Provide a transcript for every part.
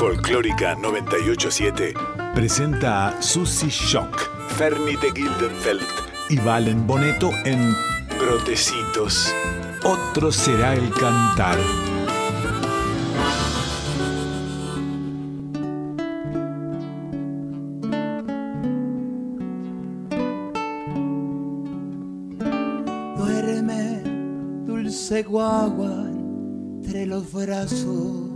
Folclórica 987 presenta a Susie Shock, Fernie de Gildenfeld y Valen Boneto en Brotecitos. Otro será el cantar. Duerme, dulce guagua, entre los brazos.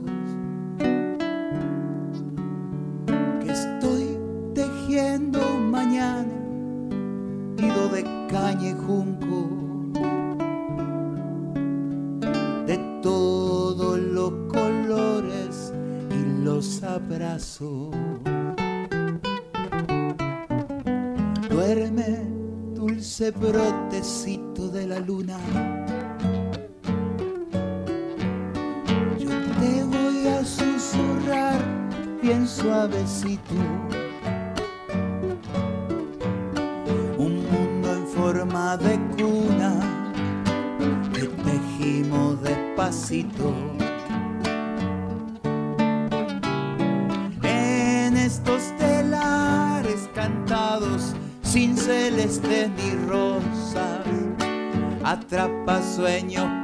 Dulce atrapa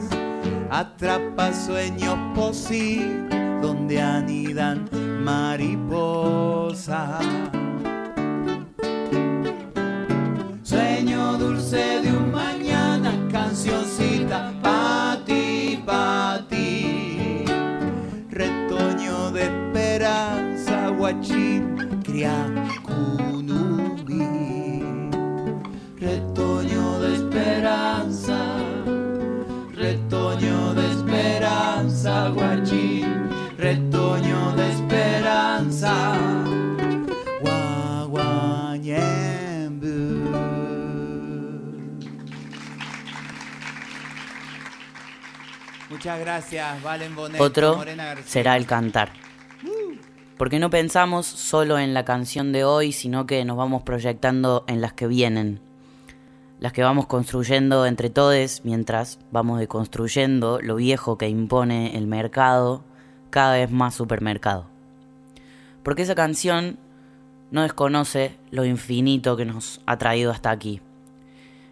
atrapa sueños posibles donde anidan mariposas. Muchas gracias, Valen Bonet. Otro será el cantar. Porque no pensamos solo en la canción de hoy, sino que nos vamos proyectando en las que vienen. Las que vamos construyendo entre todos mientras vamos deconstruyendo lo viejo que impone el mercado, cada vez más supermercado. Porque esa canción no desconoce lo infinito que nos ha traído hasta aquí.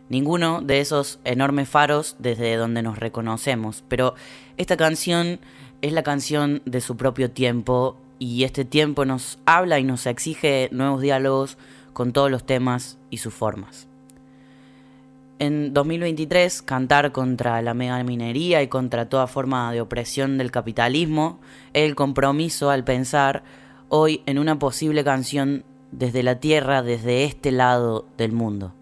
Ninguno de esos enormes faros desde donde nos reconocemos, pero esta canción es la canción de su propio tiempo y este tiempo nos habla y nos exige nuevos diálogos con todos los temas y sus formas. En 2023, cantar contra la megaminería y contra toda forma de opresión del capitalismo es el compromiso al pensar hoy en una posible canción desde la tierra, desde este lado del mundo.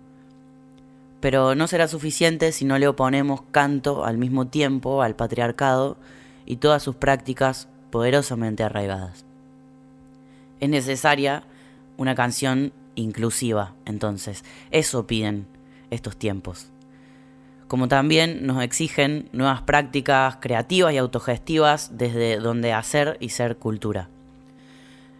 Pero no será suficiente si no le oponemos canto al mismo tiempo al patriarcado y todas sus prácticas poderosamente arraigadas. Es necesaria una canción inclusiva, entonces. Eso piden estos tiempos. Como también nos exigen nuevas prácticas creativas y autogestivas desde donde hacer y ser cultura.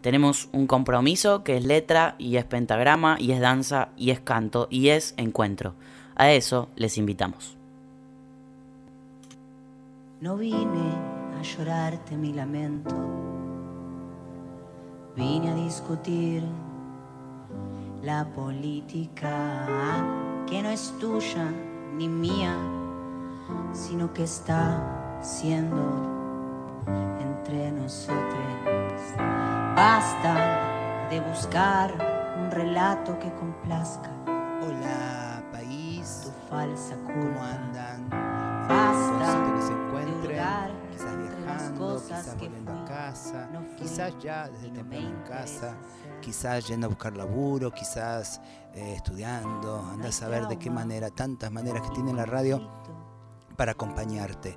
Tenemos un compromiso que es letra y es pentagrama y es danza y es canto y es encuentro. A eso les invitamos. No vine a llorarte mi lamento, vine a discutir la política que no es tuya ni mía, sino que está siendo entre nosotros. Basta de buscar un relato que complazca. Hola, país. Tu falsa ¿Cómo andan? Basta que se de encuentren, quizás viajando, quizás volviendo a casa, no fui, quizás ya desde temprano en casa, quizás yendo a buscar laburo, quizás eh, estudiando, anda a saber de qué manera, tantas maneras que tiene la radio para acompañarte.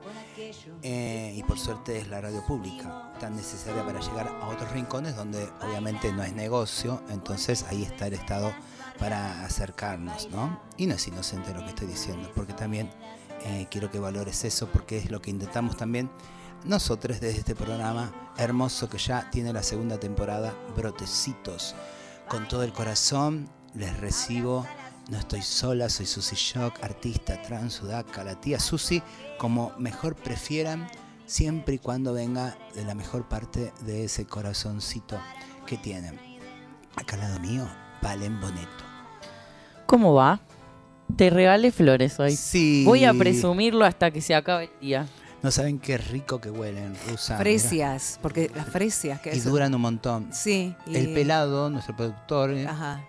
Eh, y por suerte es la radio pública, tan necesaria para llegar a otros rincones donde obviamente no es negocio, entonces ahí está el Estado para acercarnos, ¿no? Y no es inocente lo que estoy diciendo, porque también eh, quiero que valores eso, porque es lo que intentamos también nosotros desde este programa hermoso que ya tiene la segunda temporada, Brotecitos. Con todo el corazón les recibo no estoy sola, soy Susi Shock, artista trans sudaca, la tía Susi, como mejor prefieran, siempre y cuando venga de la mejor parte de ese corazoncito que tienen. Acá al lado mío, Valen Boneto. ¿Cómo va? Te regalé flores hoy. Sí. Voy a presumirlo hasta que se acabe el día. No saben qué rico que huelen, Rusa. Fresias, porque las fresias que Y es- duran un montón. Sí. y- El pelado, nuestro productor, eh, Ajá.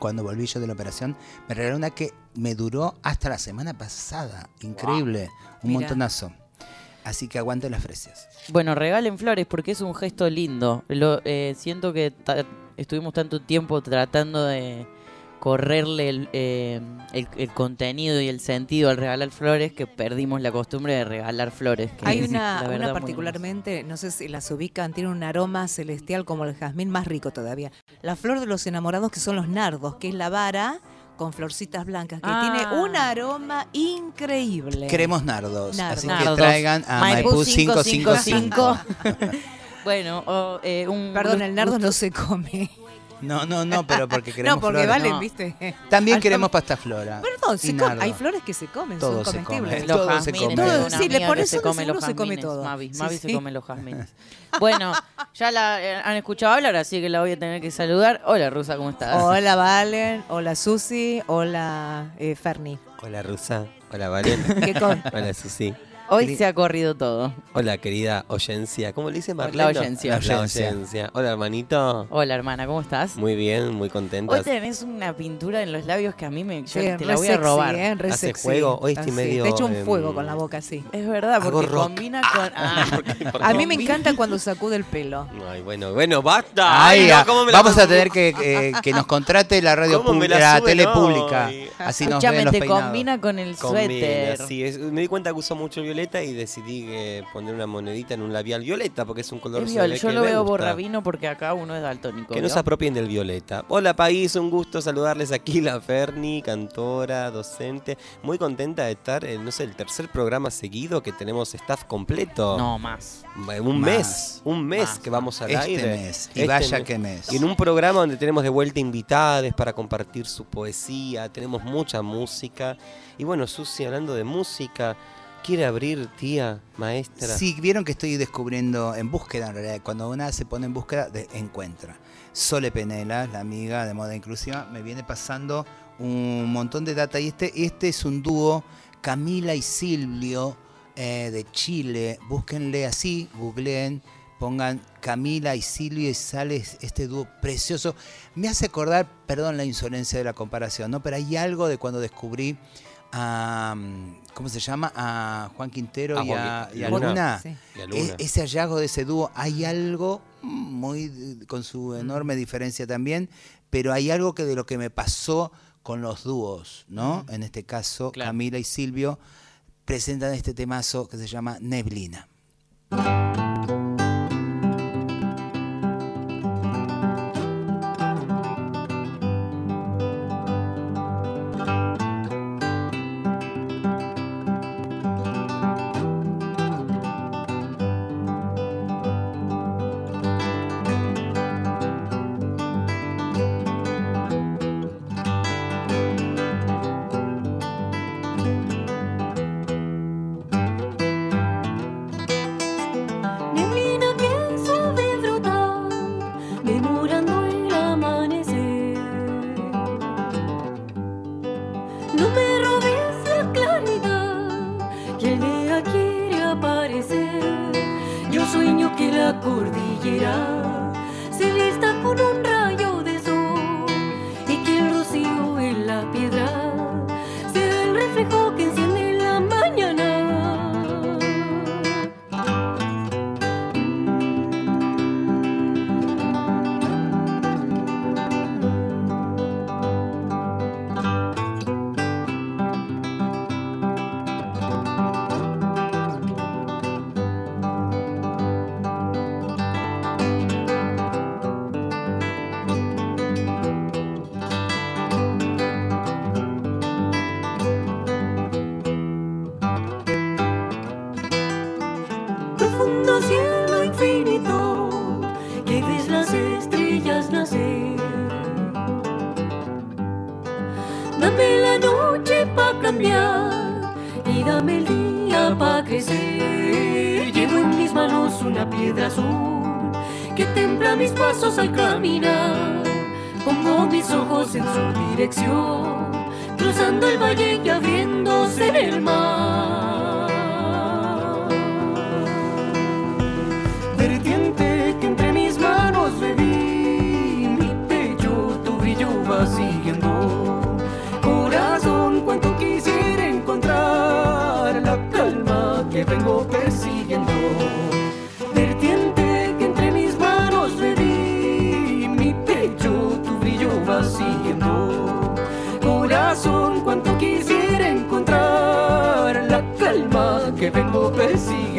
Cuando volví yo de la operación, me regaló una que me duró hasta la semana pasada. Increíble. Un Mira. montonazo. Así que aguante las fresias. Bueno, regalen flores porque es un gesto lindo. Lo, eh, siento que ta- estuvimos tanto tiempo tratando de correrle el, eh, el- el contenido y el sentido al regalar flores que perdimos la costumbre de regalar flores. que Hay es, una, una particularmente, no sé si las ubican, tiene un aroma celestial como el jazmín, más rico todavía. La flor de los enamorados que son los nardos, que es la vara con florcitas blancas, que Ah. tiene un aroma increíble. Queremos nardos, Nardos. así Nardos. que traigan a Maipú Maipú 555. Bueno, o, eh, un Perdón, el nardo gusto- no se come. No, no, no, pero porque queremos no, porque flores. valen, no. ¿viste? También Al- queremos pastaflora. Perdón, y se come- hay flores que se comen, Todo son se comestibles. come. Los Todo se jazmines, come. Todo, sí, le eso se come los se come jazmines, todo. Mavi, Sí, Mavi sí. se come los jazmines. Bueno, ya la eh, han escuchado hablar, así que la voy a tener que saludar. Hola, Rusa, ¿cómo estás? Hola Valen, hola Susi, hola eh, Ferni. Hola Rusa, hola Valen, ¿Qué con? hola Susi. Hoy Queri- se ha corrido todo. Hola, querida oyencia. ¿Cómo le dice Hola, Marlene? oyencia. La Oyencia. oyencia. Hola, hermanito. Hola, hermana, ¿cómo estás? Muy bien, muy contenta. Hoy tenés una pintura en los labios que a mí me yo Sí, te la voy a sexy, robar. ¿eh? Re Hace sexy. juego, hoy estoy medio, Te echo un em, fuego con la boca así. Es verdad, Hago porque rock. combina con. Ah, A mí me encanta cuando sacude el pelo. Ay, bueno, bueno, basta. Ay, Ay, no, ah, ¿cómo me la vamos a tener que, eh, que nos contrate la radio ¿Cómo me pública, la la, tele pública. Así nos Escúchame, ven los te peinados. combina con el Combina, suéter. sí, es- me di cuenta que uso mucho violeta y decidí eh, poner una monedita en un labial violeta porque es un color Es viol, yo que lo veo gusta. borrabino porque acá uno es daltónico. Que no ¿vio? se apropien del violeta. Hola país, un gusto saludarles aquí, la Ferni, cantora, docente. Muy contenta de estar en, no sé, el tercer programa seguido que tenemos staff completo. No, más. Un Más. mes, un mes Más. que vamos al Este aire. mes. Y Este vaya mes. que mes. Y en un programa donde tenemos de vuelta invitadas para compartir su poesía, tenemos mucha música. Y bueno, Susi, hablando de música, ¿quiere abrir, tía, maestra? Sí, vieron que estoy descubriendo, en búsqueda en realidad, cuando una se pone en búsqueda, de- encuentra. Sole Penela, la amiga de Moda Inclusiva, me viene pasando un montón de data y este, este es un dúo, Camila y Silvio, eh, de Chile, búsquenle así, googleen, pongan Camila y Silvio y sale este dúo precioso. Me hace acordar, perdón la insolencia de la comparación, ¿no? pero hay algo de cuando descubrí a, ¿cómo se llama? A Juan Quintero A y, Juan a, y a Luna. Luna. Sí. Y a E- Luna. ese hallazgo de ese dúo, hay algo muy con su enorme diferencia también, pero hay algo que de lo que me pasó con los dúos, ¿no? En este caso, Claro. Camila y Silvio presentan este temazo que se llama Neblina. Neblina va siguiendo. Corazón, cuanto quisiera encontrar la calma que vengo persiguiendo.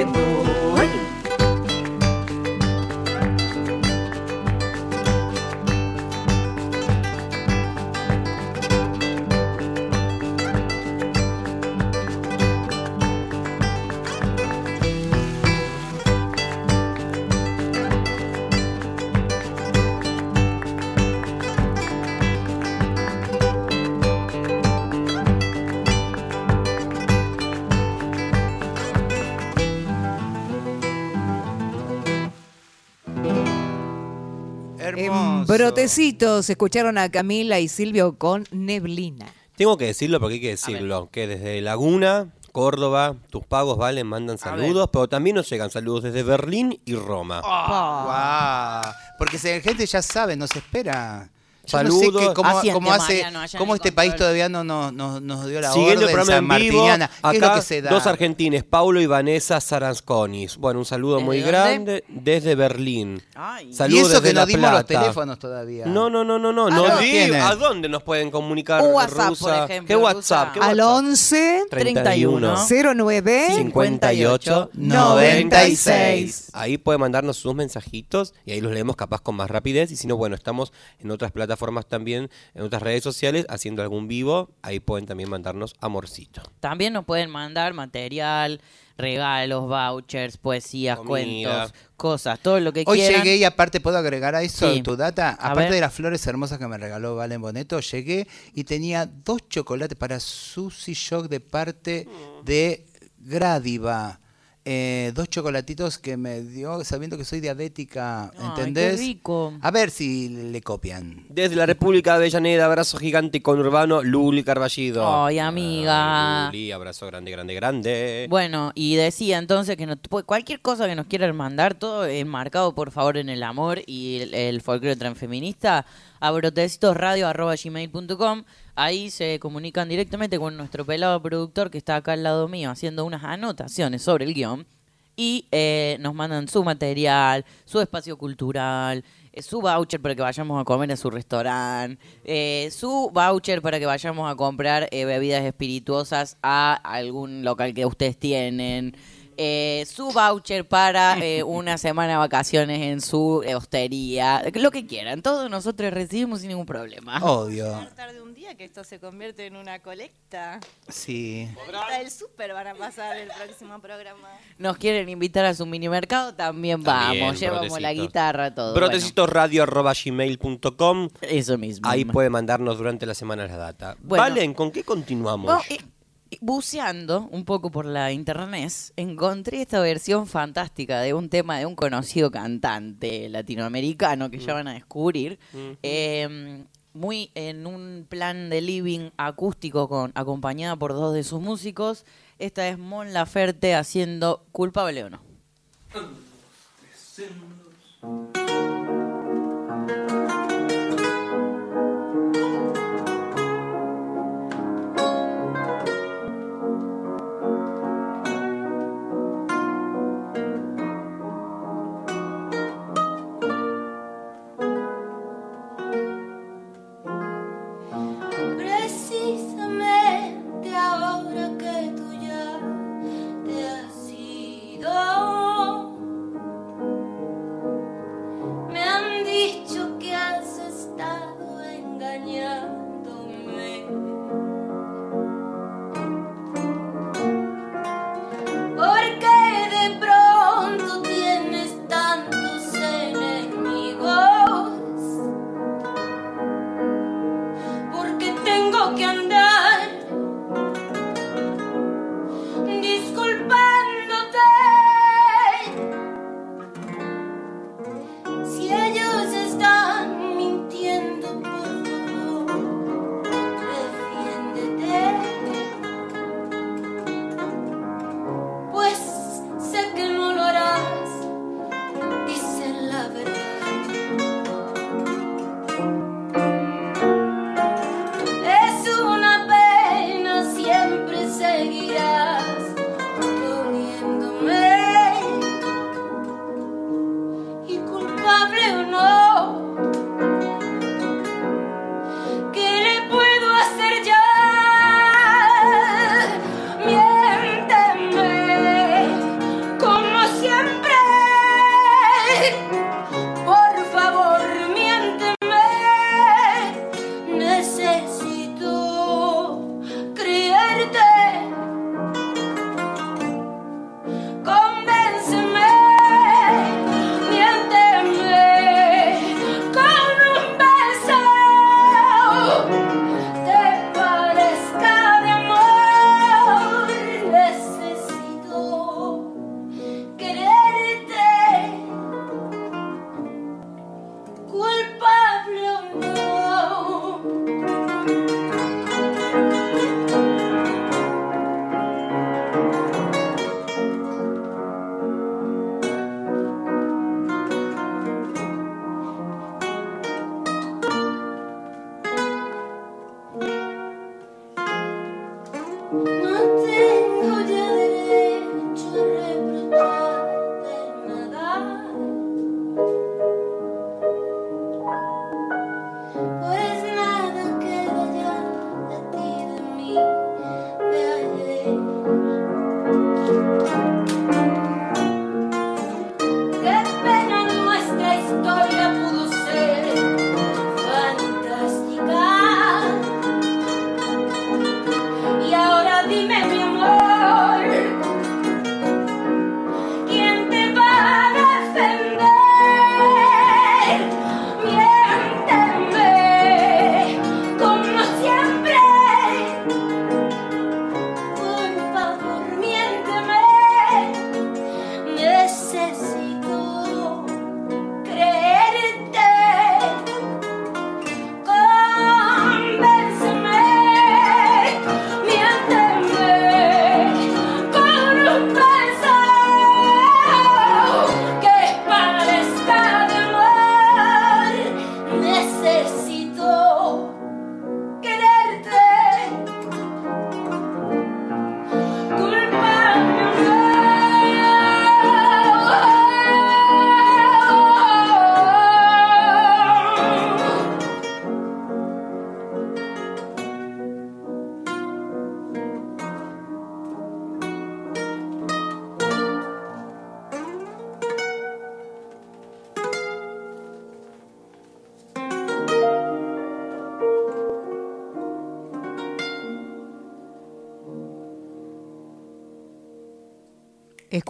Hermoso. Brotecitos, escucharon a Camila y Silvio con Neblina. Tengo que decirlo porque hay que decirlo, que desde Laguna, Córdoba, tus pagos valen, mandan saludos, pero también nos llegan saludos desde Berlín y Roma. Guau. Porque si la gente ya sabe, nos espera. No sé Saludos. qué- cómo, hace, Mariano, cómo el este país todavía no nos, dio la Siguiendo el orden programa San en vivo, Martiniana. ¿Qué es lo acá que se da? dos argentines, Paulo y Vanessa Saransconis. Bueno, un saludo ¿Desde muy dónde? grande desde Berlín. Ay. y Saludos eso que no La dimos los Plata. teléfonos todavía. No, no, no, no, no. Ah, no no di-. ¿A dónde nos pueden comunicar? Un WhatsApp, Rusa? por ejemplo, ¿Qué WhatsApp? ¿Qué Al WhatsApp? 11 31 09 58 96. Ahí puede mandarnos sus mensajitos y ahí los leemos capaz con más rapidez. Y si no, bueno, estamos en otras plataformas también, en otras redes sociales, haciendo algún vivo. Ahí pueden también mandarnos amorcito. También nos pueden mandar material, regalos, vouchers, poesías, Comida. cuentos, cosas, todo lo que Hoy quieran. llegué y aparte puedo agregar a eso Sí. tu data. A Aparte ver. de las flores hermosas que me regaló Valen Boneto, llegué y tenía dos chocolates para Susy Shock de parte de Gradiva. Eh, dos chocolatitos que me dio sabiendo que soy diabética, Ay, ¿entendés? qué rico. A ver si le copian. Desde la República de Avellaneda, abrazo gigante con Urbano, Luli Carballido. Ay, amiga. Ay, Luli, abrazo grande, grande, grande. Bueno, y decía entonces que nos- pu- cualquier cosa que nos quieran mandar, todo enmarcado por favor en el amor y el, el folclore transfeminista, a brotecitosradio.gmail.com. Ahí se comunican directamente con nuestro pelado productor que está acá al lado mío haciendo unas anotaciones sobre el guion. Y eh, nos mandan su material, su espacio cultural, eh, su voucher para que vayamos a comer a su restaurante, eh, su voucher para que vayamos a comprar eh, bebidas espirituosas a algún local que ustedes tienen, eh, su voucher para eh, una semana de vacaciones en su hostería, lo que quieran. Todos nosotros recibimos sin ningún problema. Obvio. Día que esto se convierte en una colecta. Sí. Hasta el súper van a pasar el próximo programa. Nos quieren invitar a su mini mercado, también También, vamos, llevamos la brotecitos. guitarra, todo. Brotecitosradio.gmail.com Bueno, eso mismo. Ahí puede mandarnos durante la semana la data. Bueno. Valen, ¿con qué continuamos? Bueno, eh, buceando un poco por la internet, encontré esta versión fantástica de un tema de un conocido cantante latinoamericano que ya van a descubrir. eh, muy en un plan de living acústico con acompañada por dos de sus músicos. Esta es Mon Laferte haciendo Culpable o no.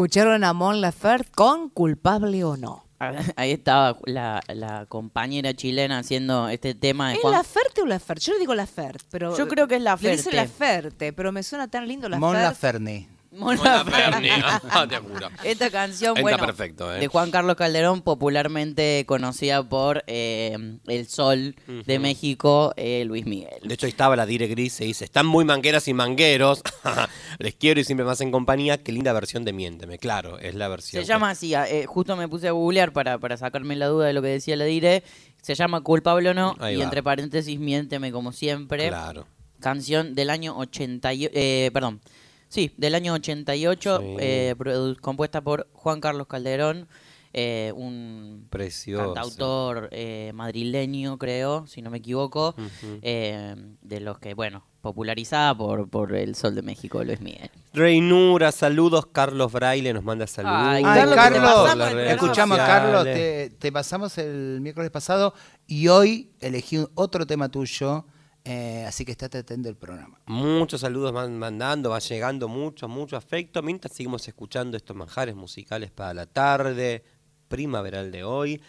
Escucharon a Mon Laferte con Culpable o no. Ahí estaba la, la compañera chilena haciendo este tema de ¿Es Juan. Laferte o Laferte? Yo le digo Laferte, pero... Yo creo que es Le dice Laferte. Laferte, pero me suena tan lindo Laferte. Mon Laferne. Mon Buena Laferte. Ferni, ah, te juro. Esta canción, bueno, perfecto, ¿eh? de Juan Carlos Calderón, popularmente conocida por eh, El Sol de México, eh, Luis Miguel. De hecho, ahí estaba la Dire Gris, se dice, están muy mangueras y mangueros, les quiero y siempre más en compañía, qué linda versión de Miénteme, claro, es la versión. Se llama así, justo me puse a googlear para, para sacarme la duda de lo que decía la Dire. Se llama Culpable o no, Ahí y va. entre paréntesis, Miénteme como siempre. Claro. Canción del año 88, eh, perdón, sí, del año 88, Sí. eh, produ- compuesta por Juan Carlos Calderón, eh, un Precioso. cantautor eh, madrileño, creo, si no me equivoco, eh, de los que, bueno, popularizada por, por El Sol de México, Luis Miguel. Reinura, saludos, Carlos Braille nos manda saludos. Ay, Ay, Carlos, Carlos, que te pasamos el programa. escuchamos. Carlos, te, te pasamos el miércoles pasado y hoy elegí un- otro tema tuyo, eh, así que estate atento al programa. Muchos saludos van mandando, va llegando mucho, mucho afecto. Mientras seguimos escuchando estos manjares musicales para la tarde primaveral de hoy.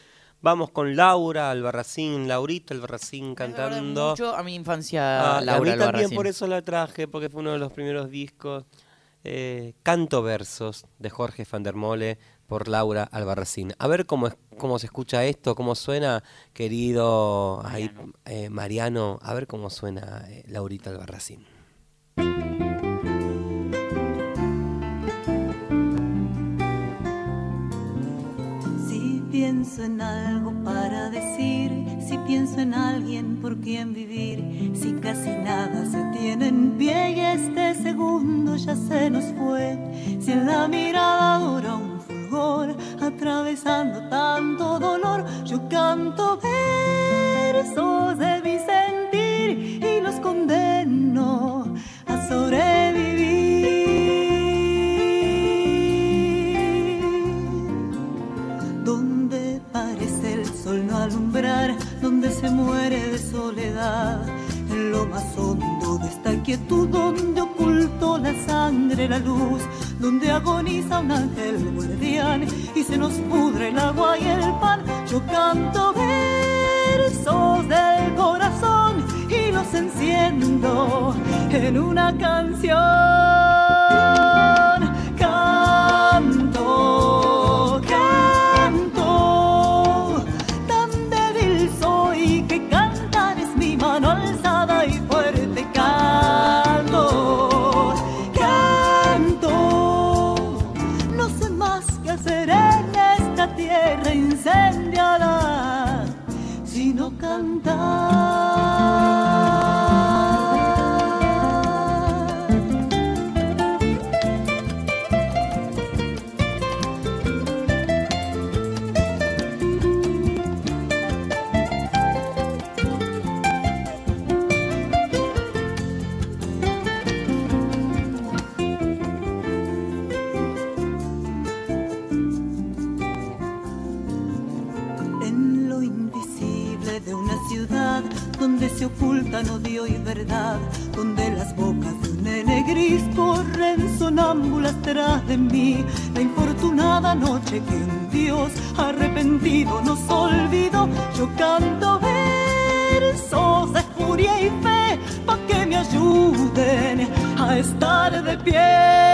Vamos con Laura Albarracín, Laurita Albarracín cantando. mucho a mi infancia, Ah, Laura a mí también por eso la traje, porque fue uno de los primeros discos. Eh, Canto Versos de Jorge van der Mole por Laura Albarracín. A ver cómo, es- cómo se escucha esto, cómo suena, querido ahí, eh, Mariano. A ver cómo suena eh, Laurita Albarracín. Si pienso en algo para decir, si pienso en alguien por quien vivir, si casi nada se tiene en pie y este segundo ya se nos fue, si en la mirada dura un atravesando tanto dolor, yo canto versos de mi sentir y los condeno a sobrevivir. Donde parece el sol no alumbrar, donde se muere de soledad, en lo más hondo de esta quietud, donde ocultó la sangre la luz, donde agoniza un ángel guardián y se nos pudre el agua y el pan, yo canto versos del corazón y los enciendo en una canción. Se ocultan odio y verdad, donde las bocas de un nene gris corren sonámbulas tras de mí, la infortunada noche que un Dios arrepentido nos olvidó, yo canto versos de furia y fe pa' que me ayuden a estar de pie.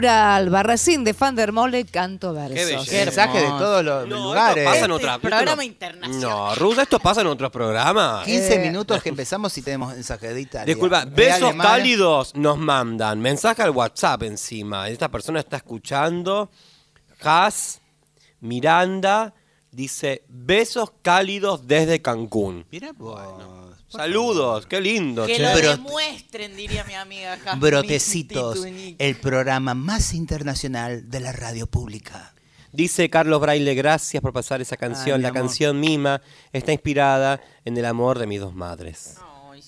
Laura Albarracín de Fandermole, canto versos. Qué belleza. Mensaje de todos los No, lugares. esto pasa en Este otra programa esto internacional. No, Rusa, esto pasa en otros programas. 15 Eh, minutos que empezamos y tenemos mensaje de Italia. Disculpa, de besos Alemania. cálidos nos mandan. Mensaje al WhatsApp encima. Esta persona está escuchando. Has Miranda dice besos cálidos desde Cancún. Mira vos. Saludos, qué lindo. Que che. lo demuestren, diría mi amiga Jasmine Brotecitos, Titunic. el programa más internacional de la radio pública. Dice Carlos Braille, gracias por pasar esa canción. Ay, la amor. canción Mima está inspirada en el amor de mis dos madres.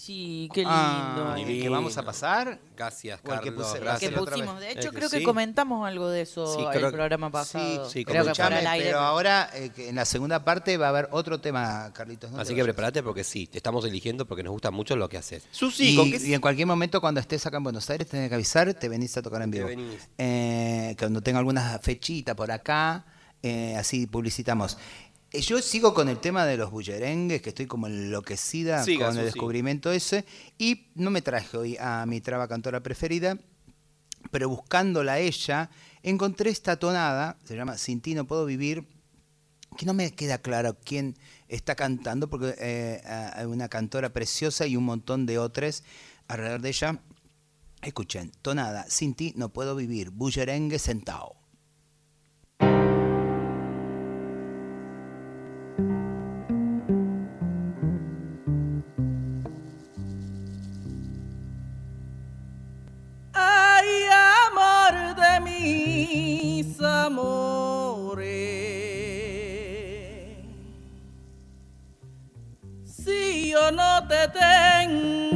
Sí, qué lindo. Divino. que vamos a pasar. Gracias, el que Carlos. puse- que gracias. pusimos. De hecho, creo sí. que comentamos algo de eso Sí, el creo- programa pasado. sí, creo que escuchame, para el aire. Pero ahora, eh, que en la segunda parte va a haber otro tema, Carlitos. no te Así que prepárate porque sí, te estamos eligiendo porque nos gusta mucho lo que haces. Susi, ¿con qué Y, y en cualquier momento cuando estés acá en Buenos Aires tenés que avisar, te venís a tocar en Te vivo. venís. Eh, cuando tenga algunas fechitas por acá, eh, así publicitamos. Eh, Yo sigo con el tema de los bullerengues, que estoy como enloquecida Siga, con el descubrimiento ese. Y no me traje hoy a mi traba cantora preferida, pero buscándola ella, encontré esta tonada, se llama Sin ti no puedo vivir, que no me queda claro quién está cantando, porque eh, hay una cantora preciosa y un montón de otras alrededor de ella. Escuchen, tonada, sin ti no puedo vivir, bullerengue sentado. Mis amores. Si yo no te tengo,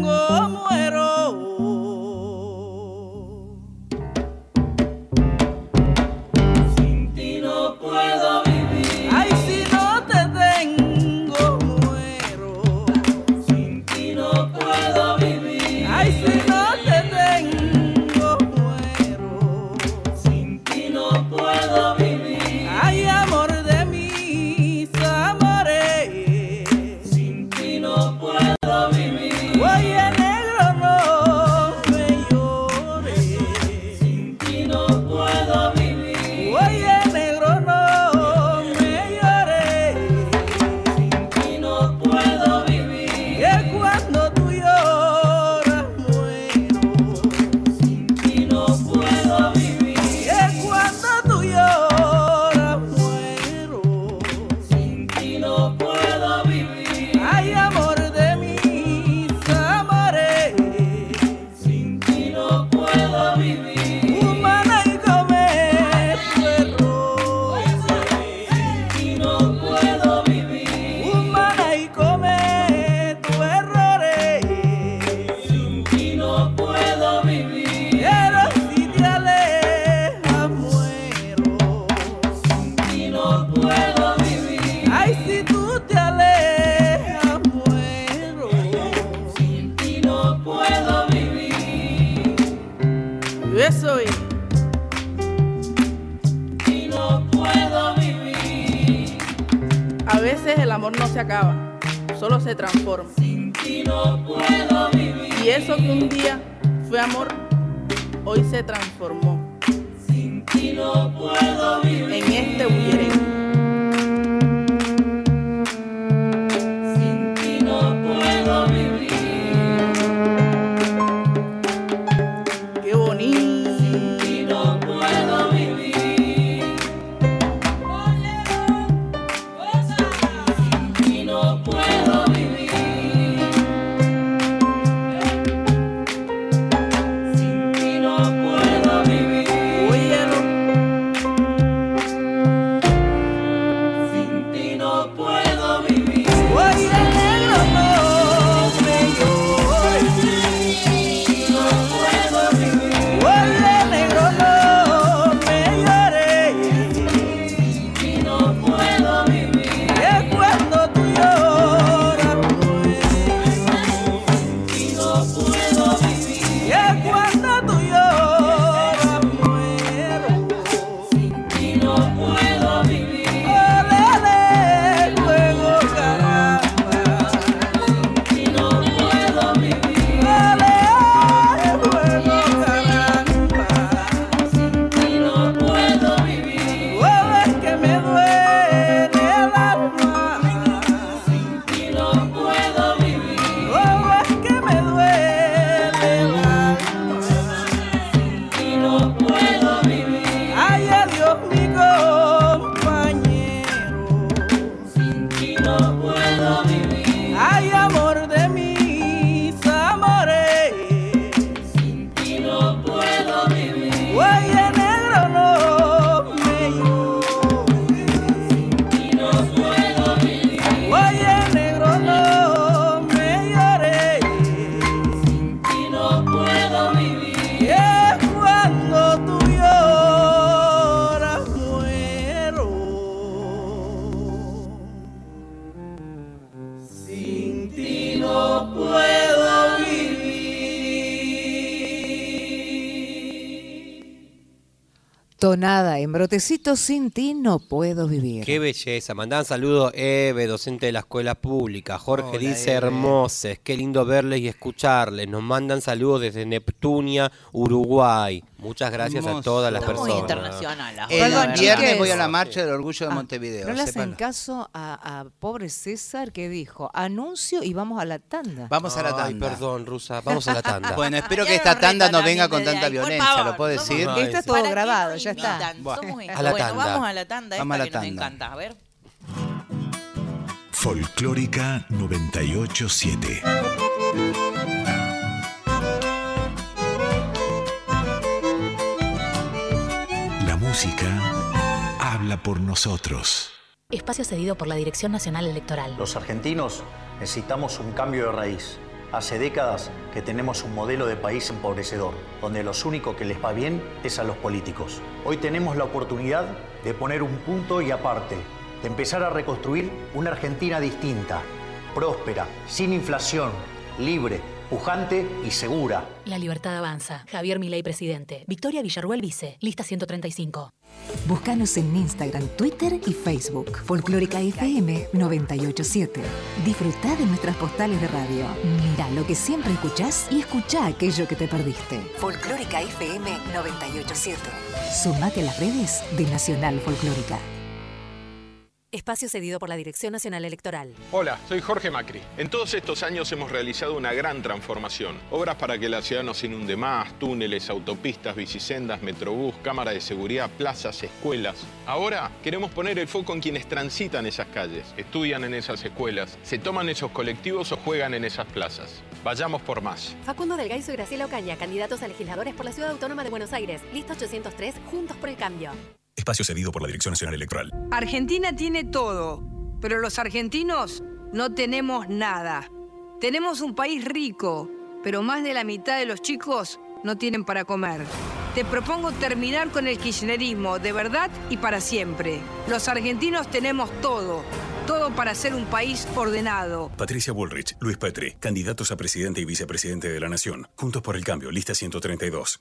se acaba, solo se transforma. Sin ti no puedo vivir. Y eso que un día fue amor, hoy se transformó. Sin ti no puedo vivir. En este bullerengue. Brotecitos sin ti no puedo vivir. Qué belleza. Mandan saludos, Eve, docente de la escuela pública. Jorge Hola, dice Eve. hermoses. Qué lindo verles y escucharles. Nos mandan saludos desde Neptunia, Uruguay. Muchas gracias a todas las Está muy personas. internacional. la El viernes voy a la marcha del orgullo de Ah, Montevideo. no le hacen caso a, a pobre César que dijo anuncio y vamos a la tanda. Vamos a la Ay, tanda. perdón, Rusa. Vamos a la tanda. Bueno, espero Ya que esta tanda no venga con tanta violencia, favor, ¿lo puedo decir? Ay, Está todo ¿Para qué grabado, ya está. invitan? A la bueno, tanda. vamos a la tanda Vamos a esta la que nos encanta. A ver. Folclórica 987. La música habla por nosotros. Espacio cedido por la Dirección Nacional Electoral. Los argentinos necesitamos un cambio de raíz. Hace décadas que tenemos un modelo de país empobrecedor, donde los únicos que les va bien es a los políticos. Hoy tenemos la oportunidad de poner un punto y aparte, de empezar a reconstruir una Argentina distinta, próspera, sin inflación, libre, pujante y segura. La libertad avanza. Javier Milei, presidente. Victoria Villarruel, vice. Lista 135. Búscanos en Instagram, Twitter y Facebook. Folclórica FM 987. Disfruta de nuestras postales de radio. Mira lo que siempre escuchás y escucha aquello que te perdiste. Folclórica FM 987. Sumate a las redes de Nacional Folclórica. Espacio cedido por la Dirección Nacional Electoral. Hola, soy Jorge Macri. En todos estos años hemos realizado una gran transformación. Obras para que la ciudad no se inunde más, túneles, autopistas, bicisendas, metrobús, cámara de seguridad, plazas, escuelas. Ahora queremos poner el foco en quienes transitan esas calles, estudian en esas escuelas, se toman esos colectivos o juegan en esas plazas. Vayamos por más. Facundo Delgaizo y Graciela Ocaña, candidatos a legisladores por la Ciudad Autónoma de Buenos Aires. Lista 803, Juntos por el Cambio. Espacio cedido por la Dirección Nacional Electoral. Argentina tiene todo, pero los argentinos no tenemos nada. Tenemos un país rico, pero más de la mitad de los chicos no tienen para comer. Te propongo terminar con el kirchnerismo de verdad y para siempre. Los argentinos tenemos todo, todo para ser un país ordenado. Patricia Bullrich, Luis Petri, candidatos a presidente y vicepresidente de la Nación. Juntos por el cambio, lista 132.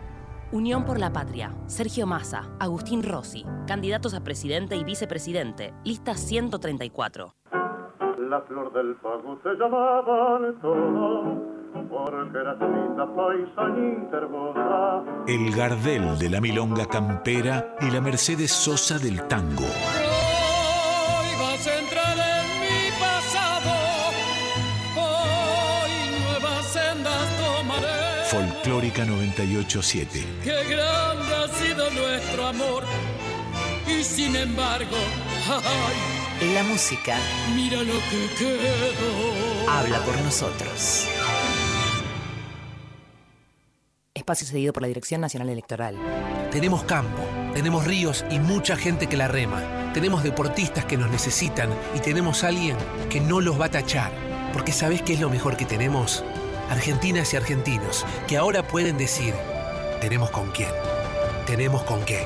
Unión por la Patria. Sergio Massa. Agustín Rossi. Candidatos a presidente y vicepresidente. Lista 134. La flor del pago se llamaban todas, porque eras linda paisanita hermosa. El Gardel de la Milonga Campera y la Mercedes Sosa del Tango. Hoy vas a entrar en Folclórica 987. Qué grande ha sido nuestro amor, y sin embargo, ay, La música mira lo que quedó. habla por nosotros. Espacio cedido por la Dirección Nacional Electoral. Tenemos campo, tenemos ríos y mucha gente que la rema. Tenemos deportistas que nos necesitan y tenemos a alguien que no los va a tachar. Porque ¿sabés qué es lo mejor que tenemos? Argentinas y argentinos que ahora pueden decir, tenemos con quién, tenemos con qué.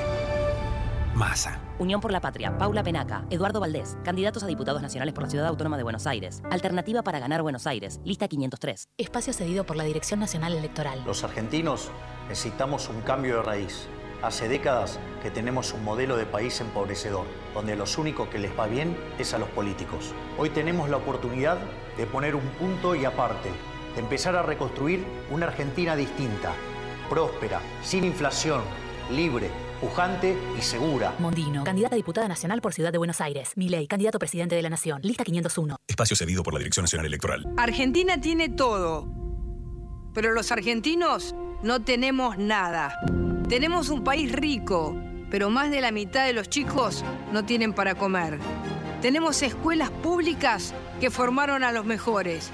Masa. Unión por la Patria. Paula Penaca. Eduardo Valdés. Candidatos a diputados nacionales por la Ciudad Autónoma de Buenos Aires. Alternativa para ganar Buenos Aires. Lista 503. Espacio cedido por la Dirección Nacional Electoral. Los argentinos necesitamos un cambio de raíz. Hace décadas que tenemos un modelo de país empobrecedor, donde los únicos que les va bien es a los políticos. Hoy tenemos la oportunidad de poner un punto y aparte, empezar a reconstruir una Argentina distinta, próspera, sin inflación, libre, pujante y segura. Mondino. Candidata a diputada nacional por Ciudad de Buenos Aires. Milei. Candidato a presidente de la Nación. Lista 501. Espacio cedido por la Dirección Nacional Electoral. Argentina tiene todo, pero los argentinos no tenemos nada. Tenemos un país rico, pero más de la mitad de los chicos no tienen para comer. Tenemos escuelas públicas que formaron a los mejores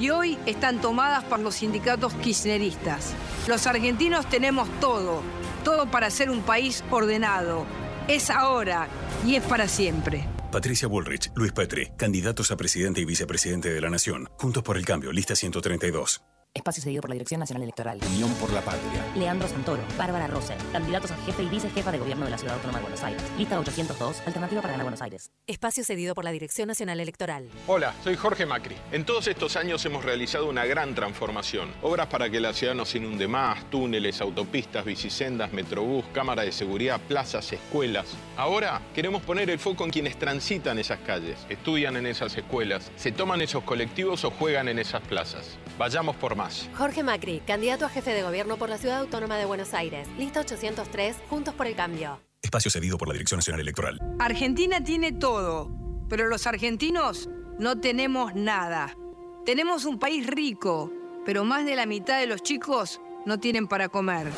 y hoy están tomadas por los sindicatos kirchneristas. Los argentinos tenemos todo, todo para ser un país ordenado. Es ahora y es para siempre. Patricia Bullrich, Luis Petri, candidatos a presidente y vicepresidente de la Nación. Juntos por el cambio, lista 132. Espacio cedido por la Dirección Nacional Electoral. Unión por la Patria. Leandro Santoro, Bárbara Rose, candidatos a jefe y vicejefa de gobierno de la Ciudad Autónoma de Buenos Aires. Lista 802, alternativa para ganar Buenos Aires. Espacio cedido por la Dirección Nacional Electoral. Hola, soy Jorge Macri. En todos estos años hemos realizado una gran transformación. Obras para que la ciudad no se inunde más, túneles, autopistas, bicisendas, metrobús, cámara de seguridad, plazas, escuelas. Ahora queremos poner el foco en quienes transitan esas calles, estudian en esas escuelas, se toman esos colectivos o juegan en esas plazas. Vayamos por más. Jorge Macri, candidato a jefe de gobierno por la Ciudad Autónoma de Buenos Aires. Lista 803, Juntos por el Cambio. Espacio cedido por la Dirección Nacional Electoral. Argentina tiene todo, pero los argentinos no tenemos nada. Tenemos un país rico, pero más de la mitad de los chicos no tienen para comer.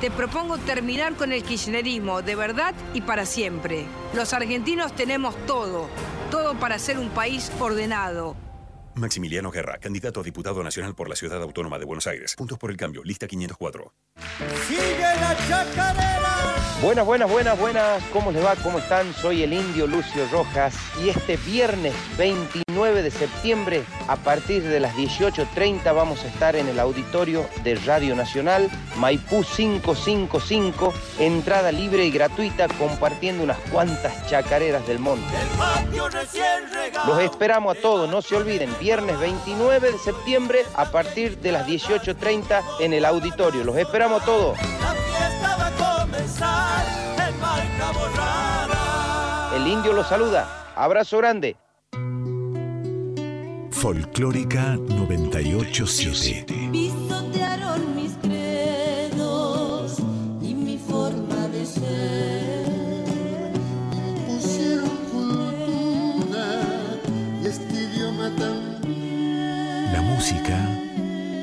Te propongo terminar con el kirchnerismo de verdad y para siempre. Los argentinos tenemos todo, todo para ser un país ordenado. Maximiliano Guerra, candidato a diputado nacional por la Ciudad Autónoma de Buenos Aires. Puntos por el cambio, lista 504. ¡Sigue la chacarera! Buenas, buenas, buenas, buenas. ¿Cómo les va? ¿Cómo están? Soy el indio Lucio Rojas y este viernes 29 de septiembre a partir de las 18.30 vamos a estar en el auditorio de Radio Nacional Maipú 555, entrada libre y gratuita compartiendo unas cuantas chacareras del monte. Los esperamos a todos, no se olviden, viernes 29 de septiembre a partir de las 18.30 en el auditorio. Los esperamos a todos. El indio los saluda. Abrazo grande. Folclórica 987.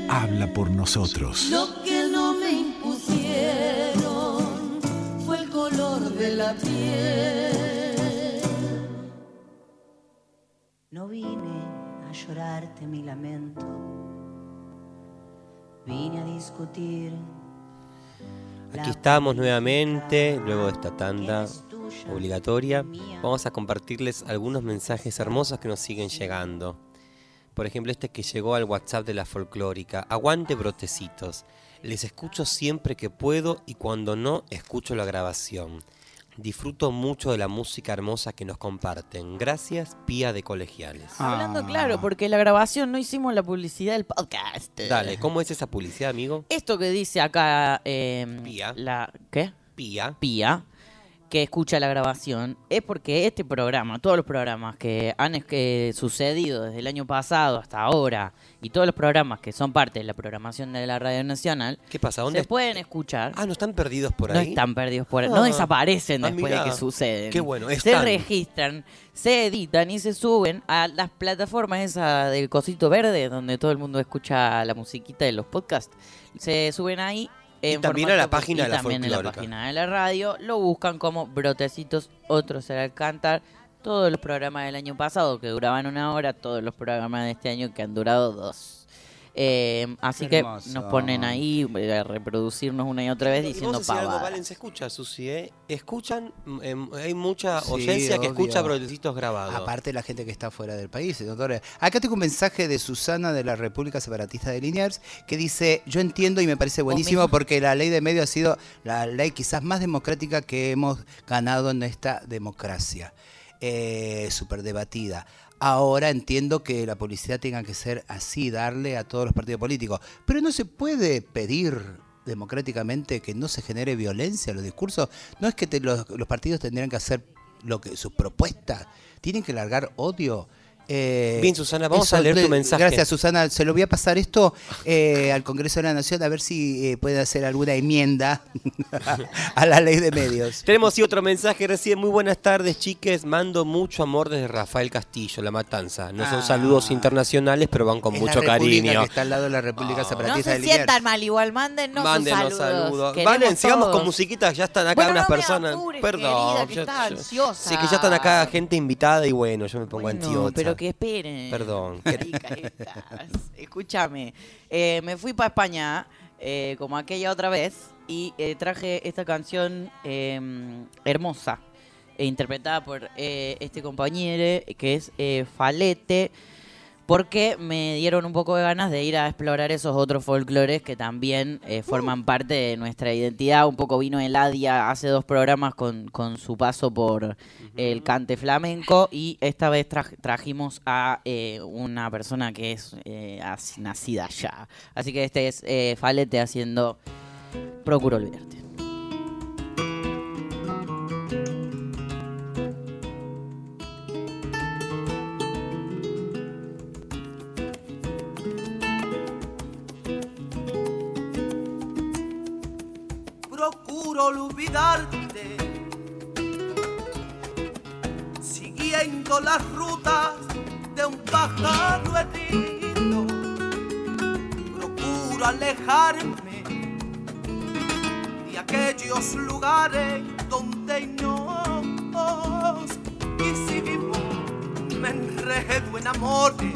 Habla por nosotros. Lo que no me impusieron fue el color de la piel. No vine a llorarte mi lamento, vine a discutir. Aquí estamos nuevamente, luego de esta tanda obligatoria. Vamos a compartirles algunos mensajes hermosos que nos siguen llegando. Por ejemplo, este que llegó al WhatsApp de la folclórica. Aguante brotecitos. Les escucho siempre que puedo y cuando no, escucho la grabación. Disfruto mucho de la música hermosa que nos comparten. Gracias, Pía de Colegiales. Hablando claro, porque la grabación no hicimos la publicidad del podcast. Dale, ¿cómo es esa publicidad, amigo? Esto que dice acá eh, Pía. la ¿qué? Pía. Pía que escucha la grabación es porque este programa, todos los programas que han que sucedido desde el año pasado hasta ahora y todos los programas que son parte de la programación de la Radio Nacional, ¿Qué pasa? ¿Dónde se pueden escuchar. Ah, no están perdidos por No ahí. están perdidos por ahí. Ah. No desaparecen Ah, después de que suceden. Qué bueno, Se registran, se editan y se suben a las plataformas esa del cosito verde donde todo el mundo escucha la musiquita de los podcasts. Se suben ahí. En también a la página de la también en la página de la radio. Lo buscan como Brotecitos, otros será el cantar. Todos los programas del año pasado que duraban una hora, todos los programas de este año que han durado dos. Eh, así que nos ponen ahí eh, a reproducirnos una y otra vez Y diciendo decir algo. Valen, se escucha, Susi, ¿eh? Escuchan, em, hay mucha Sí, audiencia que escucha brotecitos grabados. Aparte la gente que está fuera del país, doctor. Acá tengo un mensaje de Susana de la República Separatista de Liniers que dice, yo entiendo y me parece buenísimo porque la ley de medio ha sido la ley quizás más democrática que hemos ganado en esta democracia, eh, súper debatida. Ahora entiendo que la publicidad tenga que ser así, darle a todos los partidos políticos, pero no se puede pedir democráticamente que no se genere violencia en los discursos. No es que te- los, los partidos tendrían que hacer lo que sus propuestas, tienen que largar odio. Eh, Bien, Susana, vamos eso, a leer tu mensaje. Gracias, Susana. Se lo voy a pasar esto eh, al Congreso de la Nación a ver si eh, puede hacer alguna enmienda a la ley de medios. Tenemos sí otro mensaje recién. Muy buenas tardes, chiques. Mando mucho amor desde Rafael Castillo, La Matanza. No son Ah. saludos internacionales, pero van con Es mucho la República cariño. que está al lado de la República No Separatista se sientan mal, igual mándennos sus Mándenos saludos. saludos. Valen, sigamos con musiquitas. Ya están acá Bueno, unas no me personas. apures, Perdón. querida, que yo- está yo- ansiosa. Sí, que ya están acá gente invitada y bueno, yo me pongo Bueno, ansiosa. Que esperen. Perdón. Escúchame, eh, me fui para España eh, como aquella otra vez y eh, traje esta canción eh, hermosa, e interpretada por eh, este compañero que es Falete, porque me dieron un poco de ganas de ir a explorar esos otros folclores que también eh, forman parte de nuestra identidad. Un poco vino Eladia hace dos programas con, con su paso por el cante flamenco y esta vez tra- trajimos a eh, una persona que es eh, nacida allá. Así que este es Falete haciendo Procuro olvidarte. Olvidarte, siguiendo las rutas de un pájaro herido. Procuro alejarme de aquellos lugares donde nos quisimos. Me enredo en amores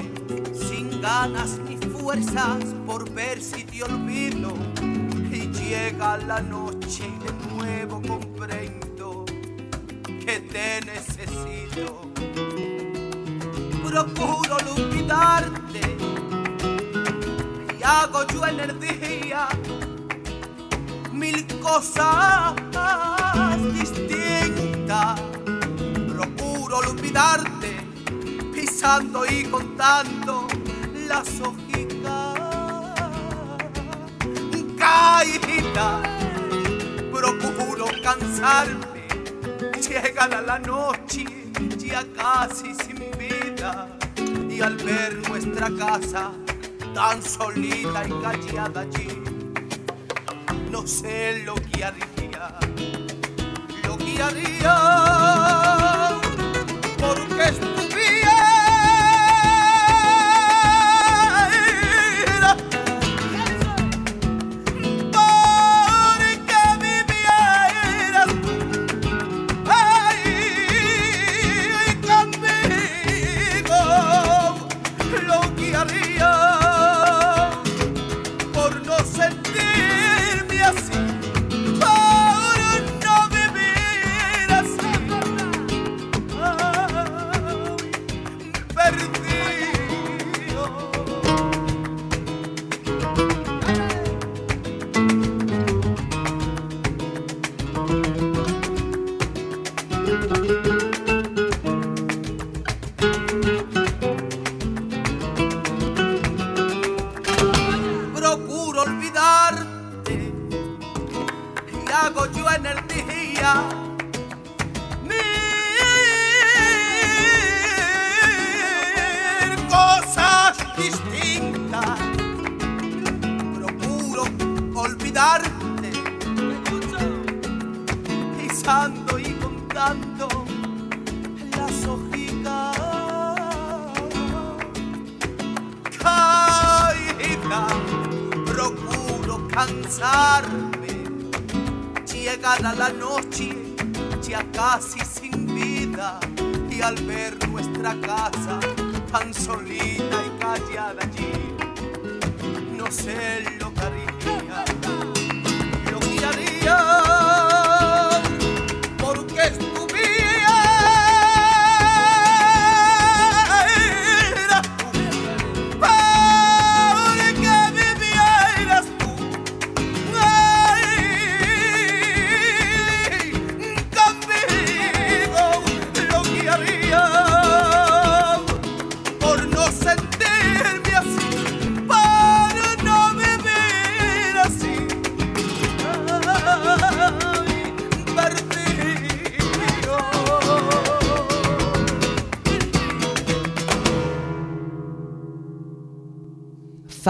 sin ganas ni fuerzas por ver si te olvido y llega la noche te necesito. Procuro olvidarte y hago yo en el día mil cosas distintas. Procuro olvidarte pisando y contando las hojitas caída. Procuro cansarme, llega la noche ya casi sin vida. Y al ver nuestra casa tan solita y callada allí, no sé lo que haría, lo que haría,